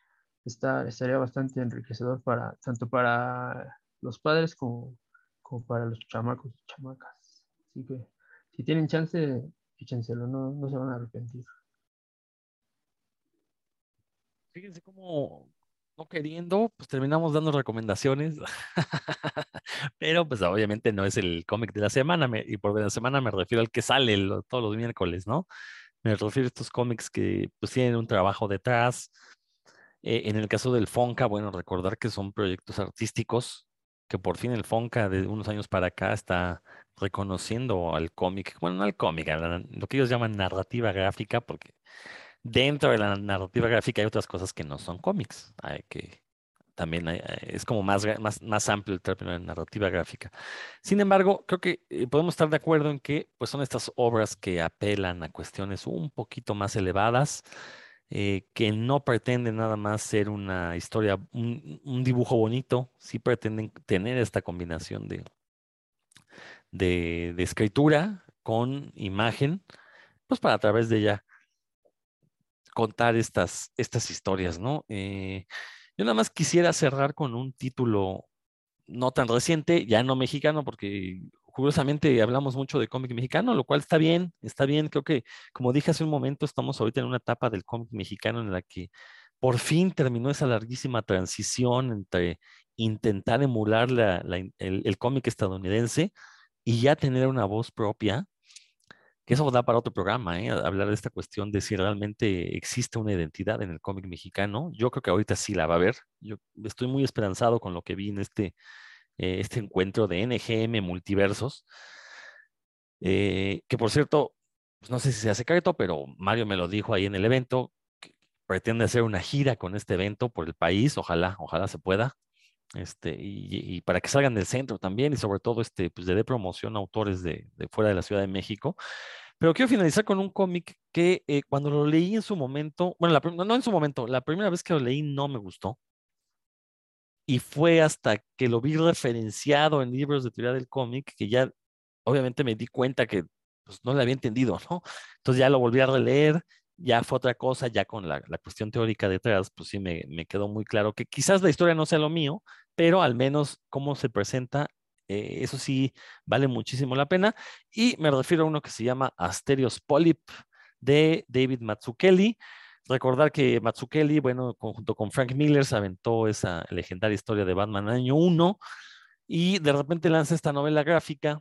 está, estaría bastante enriquecedor para, tanto para los padres como, como para los chamacos y chamacas. Así que si tienen chance, échenselo, no, no se van a arrepentir. Fíjense cómo, no queriendo, pues terminamos dando recomendaciones, [laughs] pero pues obviamente no es el cómic de la semana, y por la semana me refiero al que sale todos los miércoles, ¿no? Me refiero a estos cómics que pues tienen un trabajo detrás, Eh, en el caso del Fonca, bueno, recordar que son proyectos artísticos, que por fin el Fonca de unos años para acá está reconociendo al cómic, bueno, no al cómic, lo que ellos llaman narrativa gráfica, porque dentro de la narrativa gráfica hay otras cosas que no son cómics, hay que también es como más, más, más amplio el término de narrativa gráfica. Sin embargo, creo que eh, podemos estar de acuerdo en que pues, son estas obras que apelan a cuestiones un poquito más elevadas, eh, que no pretenden nada más ser una historia, un, dibujo bonito, sí pretenden tener esta combinación de, de, escritura con imagen, pues para a través de ella contar estas, estas historias, ¿no? Eh, yo nada más quisiera cerrar con un título no tan reciente, ya no mexicano, porque curiosamente hablamos mucho de cómic mexicano, lo cual está bien, está bien. Creo que, como dije hace un momento, estamos ahorita en una etapa del cómic mexicano en la que por fin terminó esa larguísima transición entre intentar emular el, el cómic estadounidense y ya tener una voz propia que eso da para otro programa, ¿eh? hablar de esta cuestión de si realmente existe una identidad en el cómic mexicano. Yo creo que ahorita sí la va a haber. Yo estoy muy esperanzado con lo que vi en este, eh, este encuentro de NGM Multiversos, eh, que por cierto, pues no sé si sea secreto, pero Mario me lo dijo ahí en el evento, pretende hacer una gira con este evento por el país, ojalá, ojalá se pueda. Este, y, para que salgan del centro también y sobre todo este, pues de, promoción a autores de, fuera de la Ciudad de México. Pero quiero finalizar con un cómic que eh, cuando lo leí en su momento, bueno, no en su momento, la primera vez que lo leí no me gustó. Y fue hasta que lo vi referenciado en libros de teoría del cómic que ya obviamente me di cuenta que pues, no le había entendido, ¿no? Entonces ya lo volví a releer ya fue otra cosa, ya con la, cuestión teórica detrás, pues sí me, quedó muy claro que quizás la historia no sea lo mío, pero al menos cómo se presenta, eh, eso sí vale muchísimo la pena. Y me refiero a uno que se llama Asterios Polyp de David Mazzucchelli. Recordar que Mazzucchelli, bueno, junto con Frank Miller se aventó esa legendaria historia de Batman año 1 y de repente lanza esta novela gráfica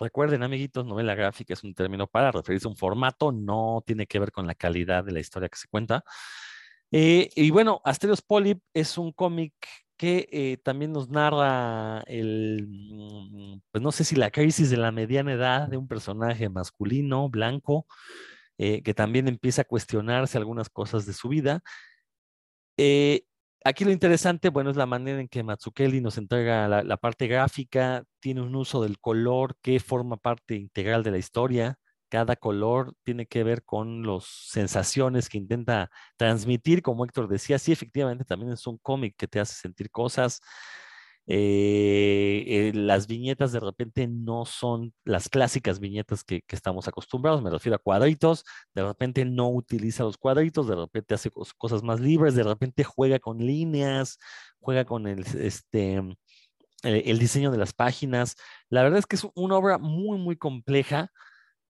Recuerden, amiguitos, novela gráfica es un término para referirse a un formato, no tiene que ver con la calidad de la historia que se cuenta. Eh, y bueno, Asterios Polyp es un cómic que eh, también nos narra el, mm, pues no sé si la crisis de la mediana edad de un personaje masculino, blanco, eh, que también empieza a cuestionarse algunas cosas de su vida. Aquí lo interesante, bueno, es la manera en que Matsukeli nos entrega la, parte gráfica, tiene un uso del color que forma parte integral de la historia. Cada color tiene que ver con las sensaciones que intenta transmitir, como Héctor decía, sí, efectivamente también es un cómic que te hace sentir cosas, eh, eh, las viñetas de repente no son las clásicas viñetas que, estamos acostumbrados, me refiero a cuadritos, de repente no utiliza los cuadritos, de repente hace cosas más libres, de repente juega con líneas, juega con el, este, eh, el diseño de las páginas. La verdad es que es una obra muy, muy compleja.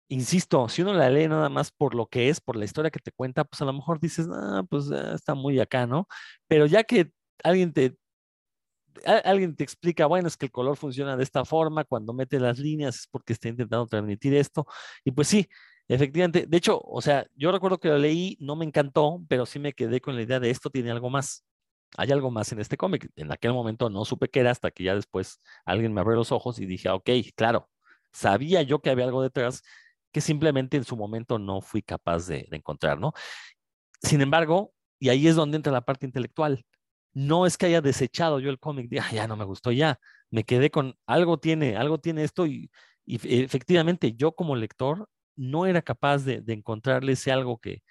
Insisto, si uno la lee nada más por lo que es, por la historia que te cuenta, pues a lo mejor dices, ah, pues ah, está muy acá, ¿no? Pero ya que alguien te, alguien te explica, bueno, es que el color funciona de esta forma, cuando mete las líneas es porque está intentando transmitir esto. Y pues sí, efectivamente, de hecho, o sea, yo recuerdo que lo leí, no me encantó, pero sí me quedé con la idea de esto tiene algo más. Hay algo más en este cómic. En aquel momento no supe qué era hasta que ya después alguien me abrió los ojos y dije, ok, claro, sabía yo que había algo detrás que simplemente en su momento no fui capaz de, de encontrar, ¿no? Sin embargo, y ahí es donde entra la parte intelectual no es que haya desechado yo el cómic, de, ya no me gustó, ya, me quedé con algo tiene, algo tiene esto y, efectivamente yo como lector no era capaz de, encontrarle ese algo que,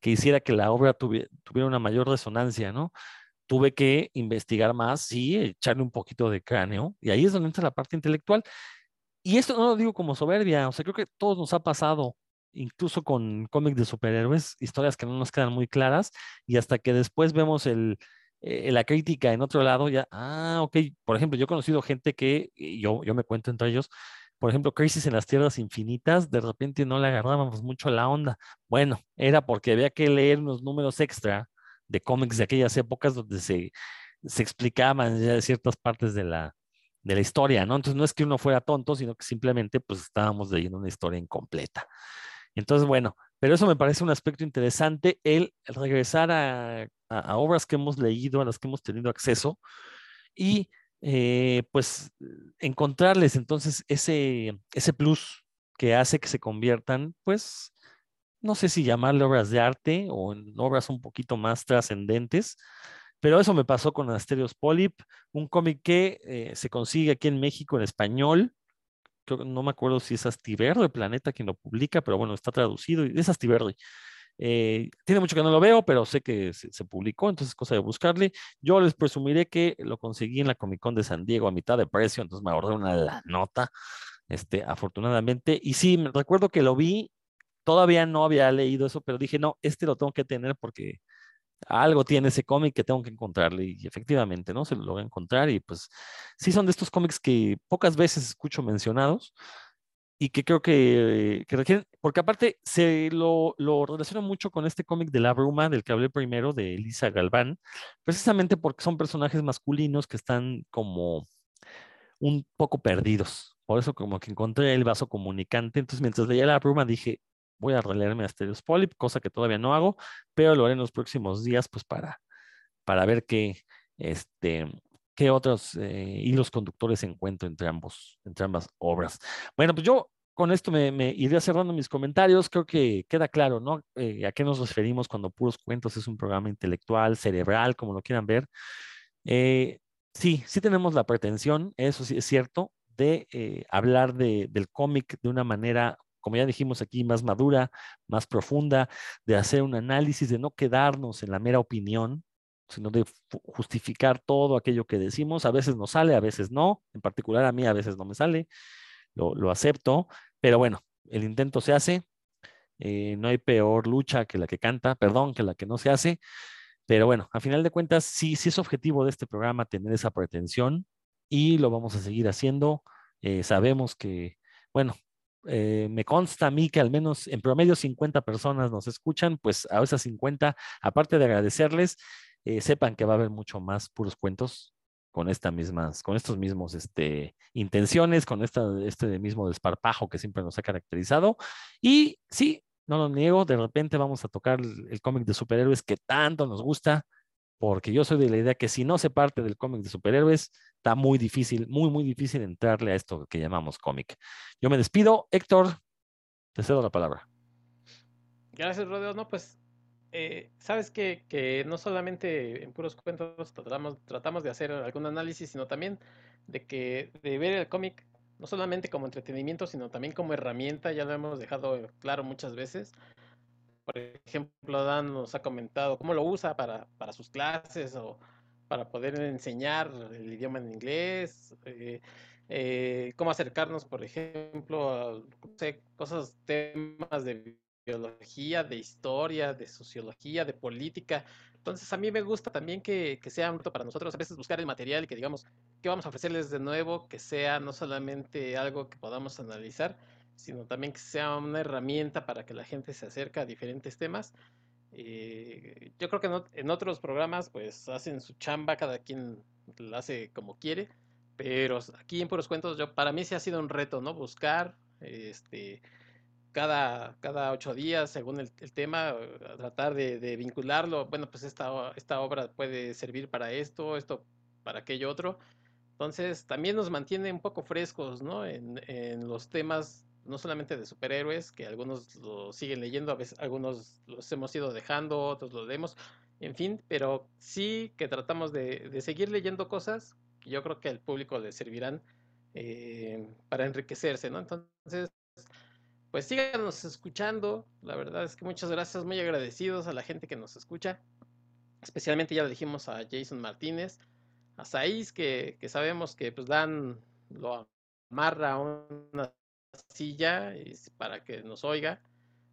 que, hiciera que la obra tuviera, una mayor resonancia, ¿no? Tuve que investigar más, sí, echarle un poquito de cráneo y ahí es donde entra la parte intelectual. Y esto no lo digo como soberbia, o sea, creo que todos nos ha pasado, incluso con cómics de superhéroes, historias que no nos quedan muy claras y hasta que después vemos el, eh, la crítica en otro lado ya, ah, ok, por ejemplo, yo he conocido gente que, yo, yo me cuento entre ellos, por ejemplo, Crisis en las Tierras Infinitas, de repente no le agarrábamos mucho la onda. Bueno, era porque había que leer unos números extra de cómics de aquellas épocas donde se, se explicaban ya ciertas partes de la, de la historia, ¿no? Entonces no es que uno fuera tonto, sino que simplemente pues estábamos leyendo una historia incompleta. Entonces, bueno, pero eso me parece un aspecto interesante, el regresar a a, obras que hemos leído, a las que hemos tenido acceso, y eh, pues encontrarles entonces ese, ese plus que hace que se conviertan, pues, no sé si llamarle obras de arte o en obras un poquito más trascendentes, pero eso me pasó con Asterios Polyp, un cómic que eh, se consigue aquí en México en español. no me acuerdo si es Astiberri, planeta quien lo publica, pero bueno, está traducido y es Astiberri. Eh, tiene mucho que no lo veo, pero sé que se, publicó, entonces es cosa de buscarle. Yo les presumiré que lo conseguí en la Comic Con de San Diego a mitad de precio, entonces me ahorré una la nota, este, afortunadamente. Y sí, recuerdo que lo vi, todavía no había leído eso, pero dije, no, este lo tengo que tener porque algo tiene ese cómic que tengo que encontrarle y efectivamente, ¿no? Se lo voy encontrar y pues sí son de estos cómics que pocas veces escucho mencionados y que creo que, que requieren, porque aparte se lo, lo mucho con este cómic de La Bruma del que hablé primero, de Elisa Galván, precisamente porque son personajes masculinos que están como un poco perdidos. Por eso como que encontré el vaso comunicante. Entonces mientras leía La Bruma dije, voy a releerme a Asterios Polyp, cosa que todavía no hago, pero lo haré en los próximos días, pues para, para ver qué, este, qué otros eh, hilos conductores encuentro entre, ambos, entre ambas obras. Bueno, pues yo con esto me, me iré cerrando mis comentarios. Creo que queda claro, ¿no? Eh, ¿A qué nos referimos cuando Puros Cuentos es un programa intelectual, cerebral, como lo quieran ver? Eh, sí, sí tenemos la pretensión, eso sí es cierto, de hablar de, del cómic de una manera como ya dijimos aquí, más madura, más profunda, de hacer un análisis, de no quedarnos en la mera opinión, sino de justificar todo aquello que decimos. A veces nos sale, a veces no. En particular a mí a veces no me sale. Lo, acepto. Pero bueno, el intento se hace. Eh, no hay peor lucha que la que canta, perdón, que la que no se hace. Pero bueno, a final de cuentas, sí, sí es objetivo de este programa tener esa pretensión y lo vamos a seguir haciendo. Eh, sabemos que, bueno, eh, me consta a mí que al menos en promedio 50 personas nos escuchan, pues a esas 50, aparte de agradecerles, eh, sepan que va a haber mucho más puros cuentos con estas mismas, con estos mismos este, intenciones, con esta, este mismo desparpajo que siempre nos ha caracterizado. Y sí, no lo niego, de repente vamos a tocar el cómic de superhéroes que tanto nos gusta, porque yo soy de la idea que si no se parte del cómic de superhéroes, está muy difícil, muy, muy difícil entrarle a esto que llamamos cómic. Yo me despido. Héctor, te cedo la palabra. Gracias, Rodeo. No, pues, eh, sabes que, que, no solamente en puros cuentos tratamos, tratamos de hacer algún análisis, sino también de que de ver el cómic no solamente como entretenimiento, sino también como herramienta, ya lo hemos dejado claro muchas veces, por ejemplo, Dan nos ha comentado cómo lo usa para, para sus clases o para poder enseñar el idioma en inglés, eh, eh, cómo acercarnos, por ejemplo, a cosas, temas de biología, de historia, de sociología, de política. Entonces, a mí me gusta también que, que sea un para nosotros a veces buscar el material y que digamos, ¿qué vamos a ofrecerles de nuevo? Que sea no solamente algo que podamos analizar, sino también que sea una herramienta para que la gente se acerque a diferentes temas. Eh, yo creo que en, otros programas pues hacen su chamba, cada quien la hace como quiere, pero aquí en Puros Cuentos yo, para mí sí ha sido un reto, ¿no? Buscar este, cada, cada ocho días, según el, tema, tratar de, vincularlo. Bueno, pues esta, esta obra puede servir para esto, esto para aquello otro. Entonces también nos mantiene un poco frescos, ¿no? En, en los temas no solamente de superhéroes, que algunos lo siguen leyendo, a veces algunos los hemos ido dejando, otros lo leemos, en fin, pero sí que tratamos de, seguir leyendo cosas que yo creo que al público le servirán eh, para enriquecerse, ¿no? Entonces, pues síganos escuchando, la verdad es que muchas gracias, muy agradecidos a la gente que nos escucha, especialmente ya le dijimos a Jason Martínez, a Saiz, que, que sabemos que pues dan, lo amarra una silla para que nos oiga.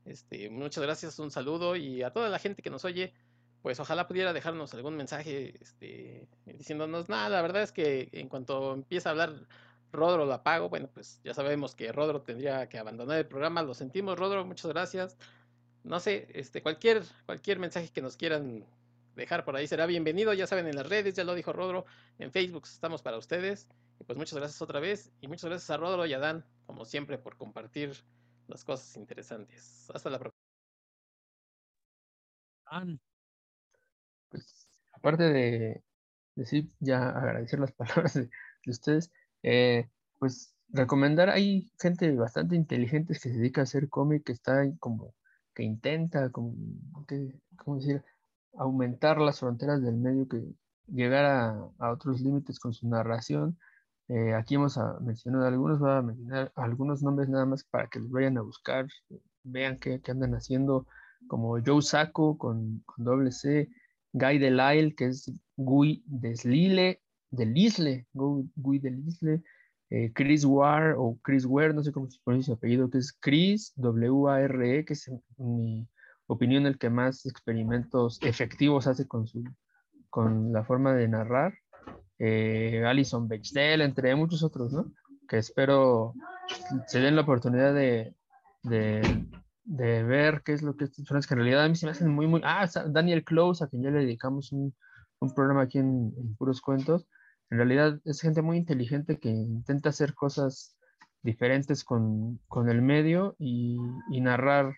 Este, muchas gracias, un saludo y a toda la gente que nos oye, pues ojalá pudiera dejarnos algún mensaje este, diciéndonos, nada, la verdad es que en cuanto empieza a hablar Rodro lo apago, bueno, pues ya sabemos que Rodro tendría que abandonar el programa, lo sentimos Rodro, muchas gracias. No sé, este, cualquier, cualquier mensaje que nos quieran dejar por ahí será bienvenido, ya saben, en las redes, ya lo dijo Rodro, en Facebook estamos para ustedes. Y pues muchas gracias otra vez y muchas gracias a Rodro y a Dan, como siempre, por compartir las cosas interesantes. Hasta la próxima. pues, aparte de decir, ya agradecer las [laughs] palabras de, ustedes, eh, pues recomendar, hay gente bastante inteligente que se dedica a hacer cómic, que está como, que intenta, como, que, ¿cómo decir? aumentar las fronteras del medio, que llegar a, otros límites con su narración. Eh, aquí hemos mencionado algunos, voy a mencionar algunos nombres nada más para que los vayan a buscar, vean qué, andan haciendo, como Joe Sacco con, doble C, Guy Delisle, que es Guy Deslile, Delisle, Guy Delisle, eh, Chris Ware o Chris Ware, no sé cómo se pronuncia su apellido, que es Chris W-A-R-E, que es mi opinión el que más experimentos efectivos hace con, su, con la forma de narrar. Eh, Alison Bechdel, entre muchos otros, ¿no? Que espero se den la oportunidad de, de, de ver qué es lo que estas en realidad a mí se me hacen muy, muy... Ah, Daniel Close, a quien ya le dedicamos un, un programa aquí en, Puros Cuentos. En realidad es gente muy inteligente que intenta hacer cosas diferentes con, con el medio y, narrar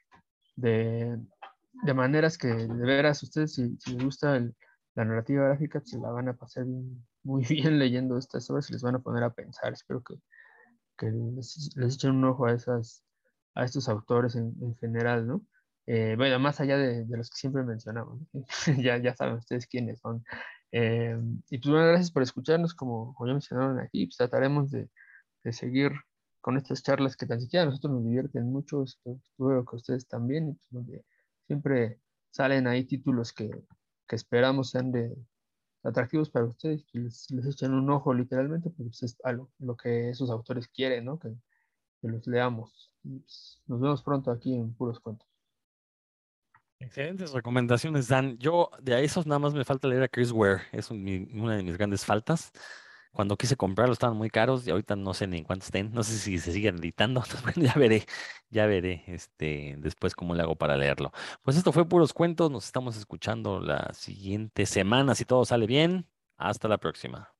de, de maneras que de veras ustedes si, les gusta la narrativa gráfica se la van a pasar muy [laughs] bien leyendo estas obras y les van a poner a pensar. Espero que, que les, echen un ojo a, esas, a estos autores en, en general, ¿no? Eh, bueno, más allá de, de, los que siempre mencionamos, [laughs] ya, ya saben ustedes quiénes son. Eh, y pues bueno, gracias por escucharnos, como, como ya mencionaron aquí, pues trataremos de, de seguir con estas charlas que tan siquiera a nosotros nos divierten mucho, espero que ustedes también, y pues siempre salen ahí títulos que, que esperamos sean de atractivos para ustedes, que les, les echen un ojo literalmente, porque pues, es algo, lo que esos autores quieren, ¿no? Que, los leamos. Pues, nos vemos pronto aquí en Puros Cuentos. Excelentes recomendaciones, Dan. Yo de esos nada más me falta leer a Chris Ware, es una de mis grandes faltas. Cuando quise comprarlo estaban muy caros y ahorita no sé ni en cuánto estén. No sé si se siguen editando. [laughs] bueno, ya veré, ya veré este, después cómo le hago para leerlo. Pues esto fue puros cuentos. Nos estamos escuchando la siguiente semana. Si todo sale bien, hasta la próxima.